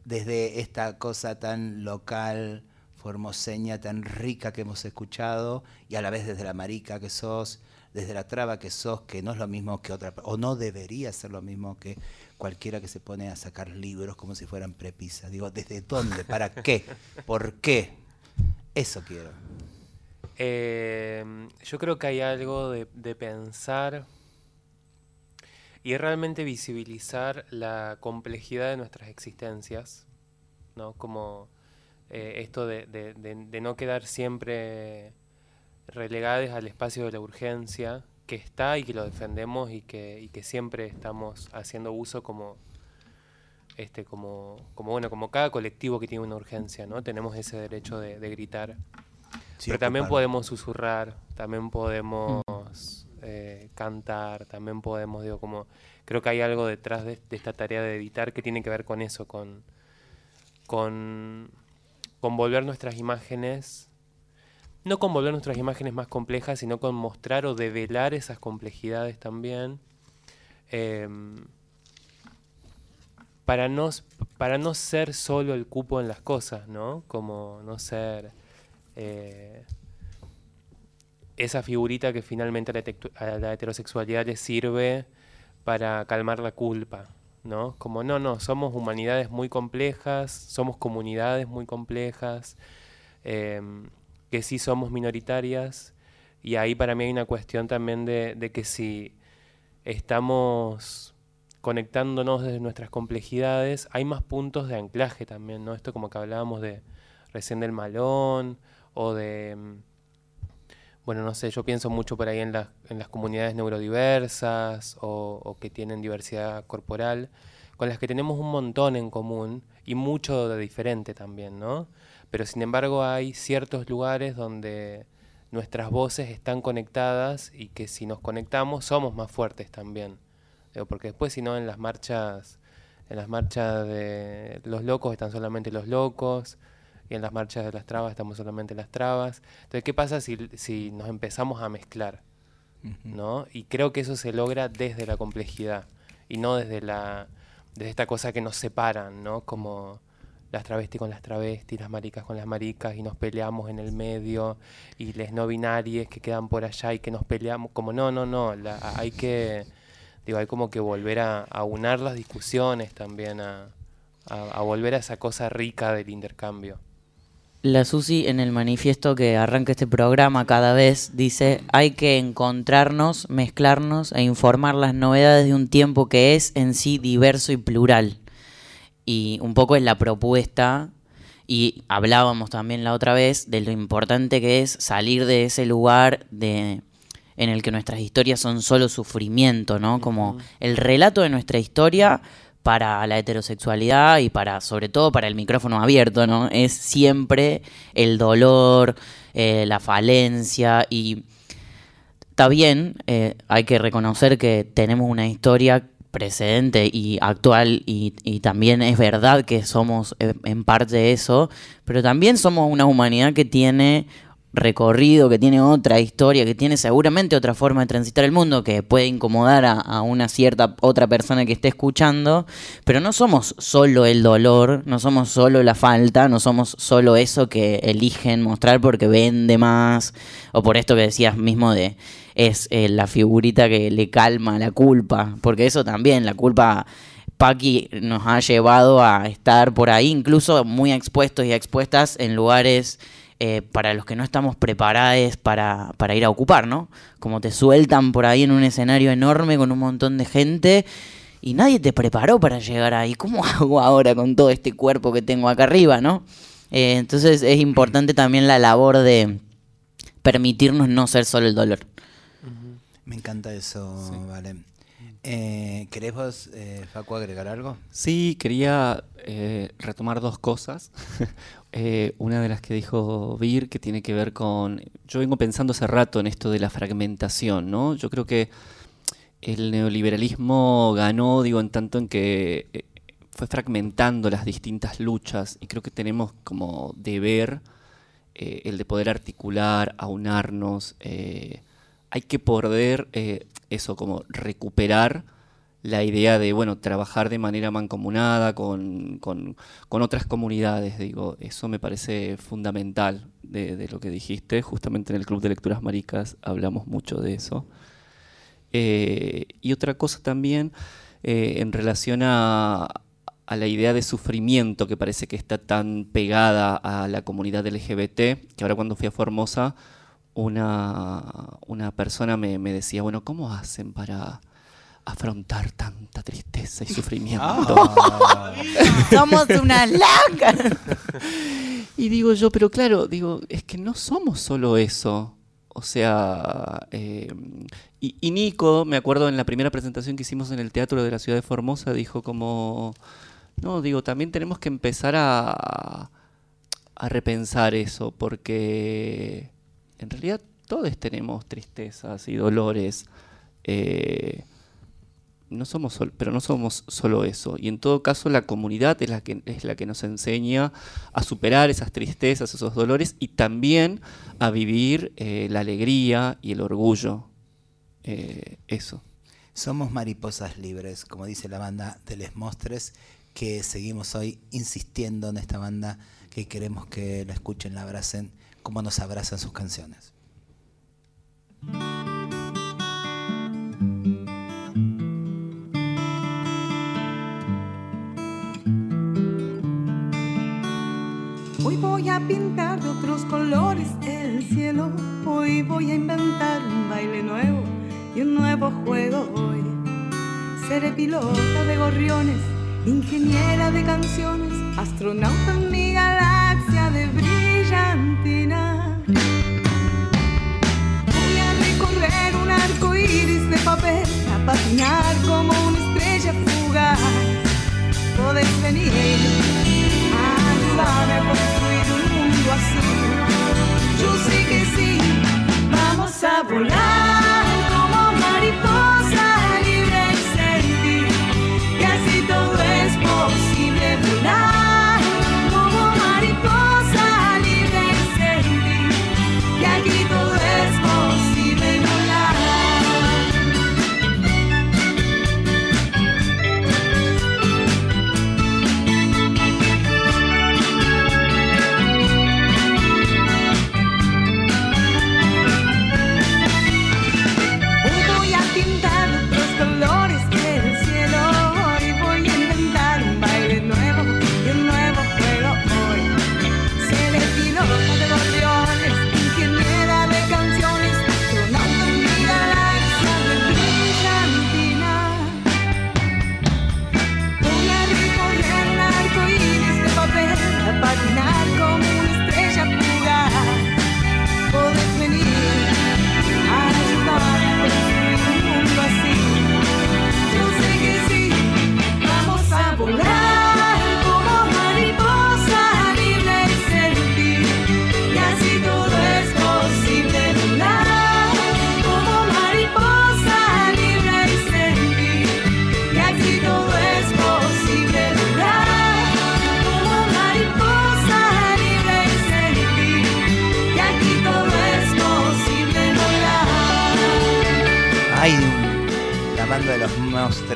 desde esta cosa tan local, formoseña, tan rica que hemos escuchado, y a la vez desde la marica que sos, desde la traba que sos, que no es lo mismo que otra, o no debería ser lo mismo que cualquiera que se pone a sacar libros como si fueran prepisas. Digo, ¿desde dónde? ¿Para qué? ¿Por qué? Eso quiero. Eh, yo creo que hay algo de, pensar y realmente visibilizar la complejidad de nuestras existencias, ¿no? Como eh, esto de, no quedar siempre relegados al espacio de la urgencia, que está y que lo defendemos y que, siempre estamos haciendo uso como este como, bueno como cada colectivo que tiene una urgencia no tenemos ese derecho de, de gritar Sí, pero también ocupar. podemos susurrar también podemos eh, cantar también podemos digo como creo que hay algo detrás de, de esta tarea de editar que tiene que ver con eso con con con volver nuestras imágenes no con volver nuestras imágenes más complejas sino con mostrar o develar esas complejidades también Em, para no, para no ser solo el cupo en las cosas, ¿no? Como no ser eh, esa figurita que finalmente a la, heterosexualidad le sirve para calmar la culpa, ¿no? Como no, no, somos humanidades muy complejas, somos comunidades muy complejas, em, que sí somos minoritarias, y ahí para mí hay una cuestión también de que si estamos conectándonos desde nuestras complejidades, hay más puntos de anclaje también, ¿no? Esto como que hablábamos de recién del malón o de, mm, bueno, no sé, yo pienso mucho por ahí en, las en las comunidades neurodiversas o, o que tienen diversidad corporal, con las que tenemos un montón en común y mucho de diferente también, ¿no? Pero sin embargo hay ciertos lugares donde nuestras voces están conectadas y que si nos conectamos somos más fuertes también. Porque después si no en las marchas, en las marchas de los locos están solamente los locos, y en las marchas de las trabas estamos solamente las trabas. Entonces, ¿qué pasa si, si nos empezamos a mezclar? ¿no? Y creo que eso se logra desde la complejidad y no desde la desde esta cosa que nos separan, ¿no? Como las travestis con las travestis, las maricas con las maricas y nos peleamos en el medio y les no binarias que quedan por allá y que nos peleamos, como no, no, no, la- hay que digo, hay como que volver a, a unar las discusiones también a, a- a volver a esa cosa rica del intercambio. La Susi en el manifiesto que arranca este programa cada vez dice hay que encontrarnos, mezclarnos e informar las novedades de un tiempo que es en sí diverso y plural. Y un poco es la propuesta y hablábamos también la otra vez de lo importante que es salir de ese lugar de en el que nuestras historias son solo sufrimiento, ¿no? Como el relato de nuestra historia para la heterosexualidad y para, sobre todo para el micrófono abierto, ¿no? Es siempre el dolor, eh, la falencia y está bien, eh, hay que reconocer que tenemos una historia precedente y actual y, y, también es verdad que somos eh, en parte eso, pero también somos una humanidad que tiene recorrido, que tiene otra historia, que tiene seguramente otra forma de transitar el mundo, que puede incomodar a, una cierta otra persona que esté escuchando, pero no somos solo el dolor, no somos solo la falta, no somos solo eso que eligen mostrar porque vende más, o por esto que decías mismo de es eh, la figurita que le calma la culpa, porque eso también, la culpa... Paki nos ha llevado a estar por ahí, incluso muy expuestos y expuestas en lugares eh, para los que no estamos preparados para, para ir a ocupar, ¿no? Como te sueltan por ahí en un escenario enorme con un montón de gente y nadie te preparó para llegar ahí. ¿Cómo hago ahora con todo este cuerpo que tengo acá arriba, no? Eh, entonces es importante también la labor de permitirnos no ser solo el dolor. Me encanta eso, vale. Eh, ¿Querés vos, eh, Facu, agregar algo? Sí, quería eh, retomar dos cosas. Eh, una de las que dijo Vir, que tiene que ver con... Yo vengo pensando hace rato en esto de la fragmentación, ¿no? Yo creo que el neoliberalismo ganó, digo, en tanto en que fue fragmentando las distintas luchas y creo que tenemos como deber el de poder articular, aunarnos hay que poder eh, eso, como recuperar la idea de, bueno, trabajar de manera mancomunada con, con, otras comunidades, digo, eso me parece fundamental de, lo que dijiste, justamente en el Club de Lecturas Maricas hablamos mucho de eso. Eh, y otra cosa también eh, en relación a, la idea de sufrimiento que parece que está tan pegada a la comunidad LGBT, que ahora cuando fui a Formosa una, una persona me, decía, bueno, ¿cómo hacen para afrontar tanta tristeza y sufrimiento? Ah. somos una laca. y digo yo, pero claro, digo, es que no somos solo eso. O sea, eh, y, y, Nico, me acuerdo en la primera presentación que hicimos en el Teatro de la Ciudad de Formosa, dijo como, no, digo, también tenemos que empezar a, a repensar eso, porque en realidad todos tenemos tristezas y dolores. Eh, no somos pero no somos solo eso. Y en todo caso la comunidad es la que, es la que nos enseña a superar esas tristezas, esos dolores y también a vivir eh, la alegría y el orgullo. Eh, eso. Somos mariposas libres, como dice la banda de Les Mostres, que seguimos hoy insistiendo en esta banda que queremos que la escuchen, la abracen cómo nos abrazan sus canciones. A pintar de otros colores el cielo. Hoy voy a inventar un baile nuevo y un nuevo juego hoy. Seré pilota de gorriones, ingeniera de canciones, astronauta en mi galaxia de brillantina. Voy a recorrer un arco iris de papel, a patinar como una estrella fugaz. Podés venir a ayudarme a construir Yo sé que sí, vamos a volar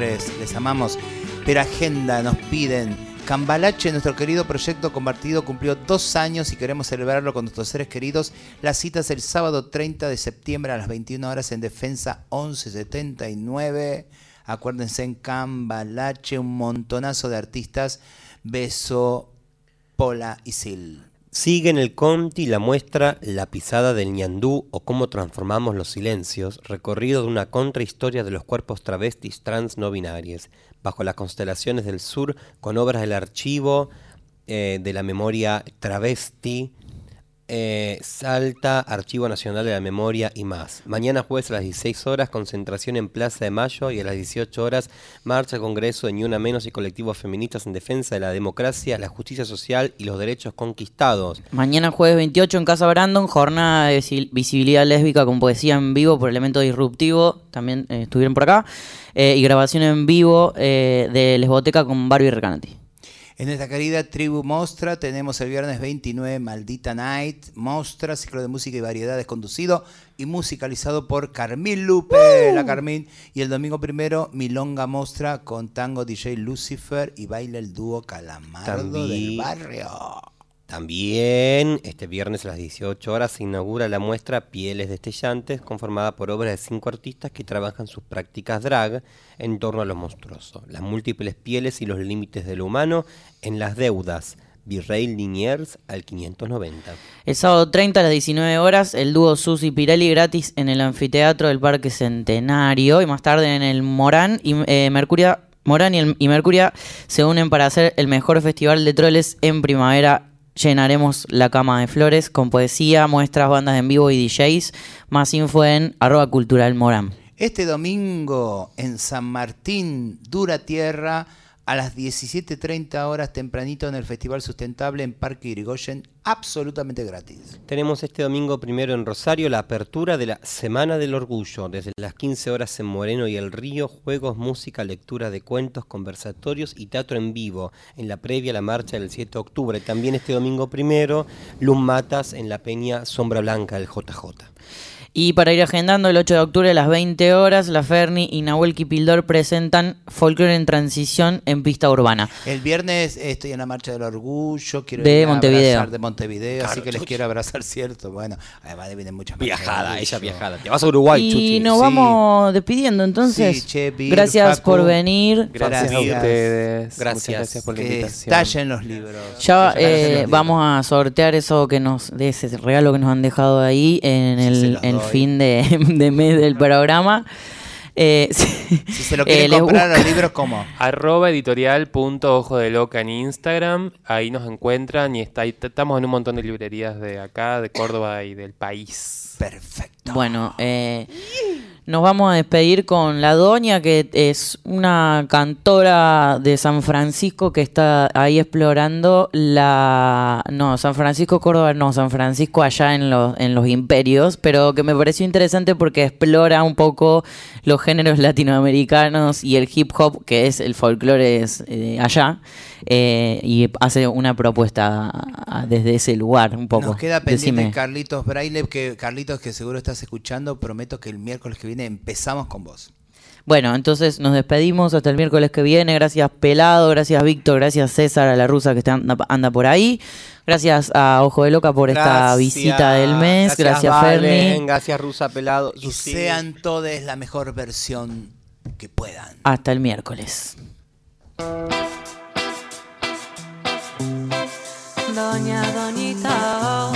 les amamos. Pero Agenda nos piden. Cambalache, nuestro querido proyecto compartido, cumplió dos años y queremos celebrarlo con nuestros seres queridos. La cita es el sábado 30 de septiembre a las 21 horas en Defensa 1179. Acuérdense en Cambalache, un montonazo de artistas. Beso, Pola y Sil. Sigue en el Conti la muestra La pisada del ñandú o cómo transformamos los silencios, recorrido de una contrahistoria de los cuerpos travestis trans no binarios, bajo las constelaciones del sur, con obras del archivo eh, de la memoria travesti, eh, Salta, Archivo Nacional de la Memoria y más. Mañana jueves a las 16 horas, concentración en Plaza de Mayo y a las 18 horas, marcha Congreso de Ni Una Menos y colectivos feministas en defensa de la democracia, la justicia social y los derechos conquistados. Mañana jueves 28 en Casa Brandon, jornada de visi- visibilidad lésbica con poesía en vivo por elemento disruptivo, también eh, estuvieron por acá, eh, y grabación en vivo eh, de Lesboteca con Barbie Recanati. En nuestra querida tribu Mostra tenemos el viernes 29 Maldita Night, Mostra, ciclo de música y variedades conducido y musicalizado por Carmín Lupe, la Carmín. Y el domingo primero Milonga Mostra con tango DJ Lucifer y baila el dúo Calamardo del barrio. También este viernes a las 18 horas se inaugura la muestra Pieles Destellantes, conformada por obras de cinco artistas que trabajan sus prácticas drag en torno a lo monstruoso, las múltiples pieles y los límites de lo humano en las deudas. Virrey Liniers al 590. El sábado 30 a las 19 horas, el dúo Susi Pirelli gratis en el anfiteatro del Parque Centenario y más tarde en el Morán y eh, Mercuria. Morán y, y Mercuria se unen para hacer el mejor festival de troles en primavera. Llenaremos la cama de flores con poesía, muestras, bandas en vivo y DJs. Más info en arroba cultural Morán. Este domingo en San Martín, Dura Tierra, a las 17.30 horas tempranito en el Festival Sustentable en Parque Irigoyen, absolutamente gratis. Tenemos este domingo primero en Rosario la apertura de la Semana del Orgullo, desde las 15 horas en Moreno y El Río, juegos, música, lectura de cuentos, conversatorios y teatro en vivo, en la previa a la marcha del 7 de octubre. También este domingo primero, Luz Matas en la Peña Sombra Blanca del JJ. Y para ir agendando, el 8 de octubre a las 20 horas, la Ferni y Nahuel Kipildor presentan Folklore en Transición en Pista Urbana. El viernes estoy en la Marcha del Orgullo, quiero De ir a Montevideo. abrazar de Montevideo, así que les quiero abrazar, cierto. Bueno, además vienen muchas Viajada, ella viajada. Te vas a Uruguay, y Chuchi. nos Sí. vamos despidiendo entonces. Sí, che, gracias Facu. por venir. Gracias, Gracias. a ustedes. Gracias. gracias por la Que invitación. estallen los libros. Ya los eh, libros. vamos a sortear eso que nos, de ese regalo que nos han dejado ahí en Sí, el. Fin de, de mes del programa. Eh, Si se lo eh, quieren les comprar los libros, ¿cómo? Arroba editorial punto ojo de loca en Instagram. Ahí nos encuentran y está, estamos en un montón de librerías de acá, de Córdoba y del país. Perfecto. Bueno, eh, nos vamos a despedir con la doña, que es una cantora de San Francisco que está ahí explorando la... No, San Francisco, Córdoba, no, San Francisco allá en los, en los imperios, pero que me pareció interesante porque explora un poco los géneros latinoamericanos y el hip hop, que es el folclore es, eh, allá, eh, y hace una propuesta desde ese lugar un poco. Nos queda pendiente Decime. Carlitos Braille, que Carlitos que seguro estás escuchando, prometo que el miércoles que viene empezamos con vos. Bueno, entonces nos despedimos hasta el miércoles que viene. Gracias Pelado, gracias Víctor, gracias César, a la rusa que está, anda, anda por ahí. Gracias a Ojo de Loca por esta Gracias. visita del mes. Gracias, Valen, Ferni. Gracias Rusa Pelado. Y sean todos la mejor versión que puedan. Hasta el miércoles. Doña Doñita,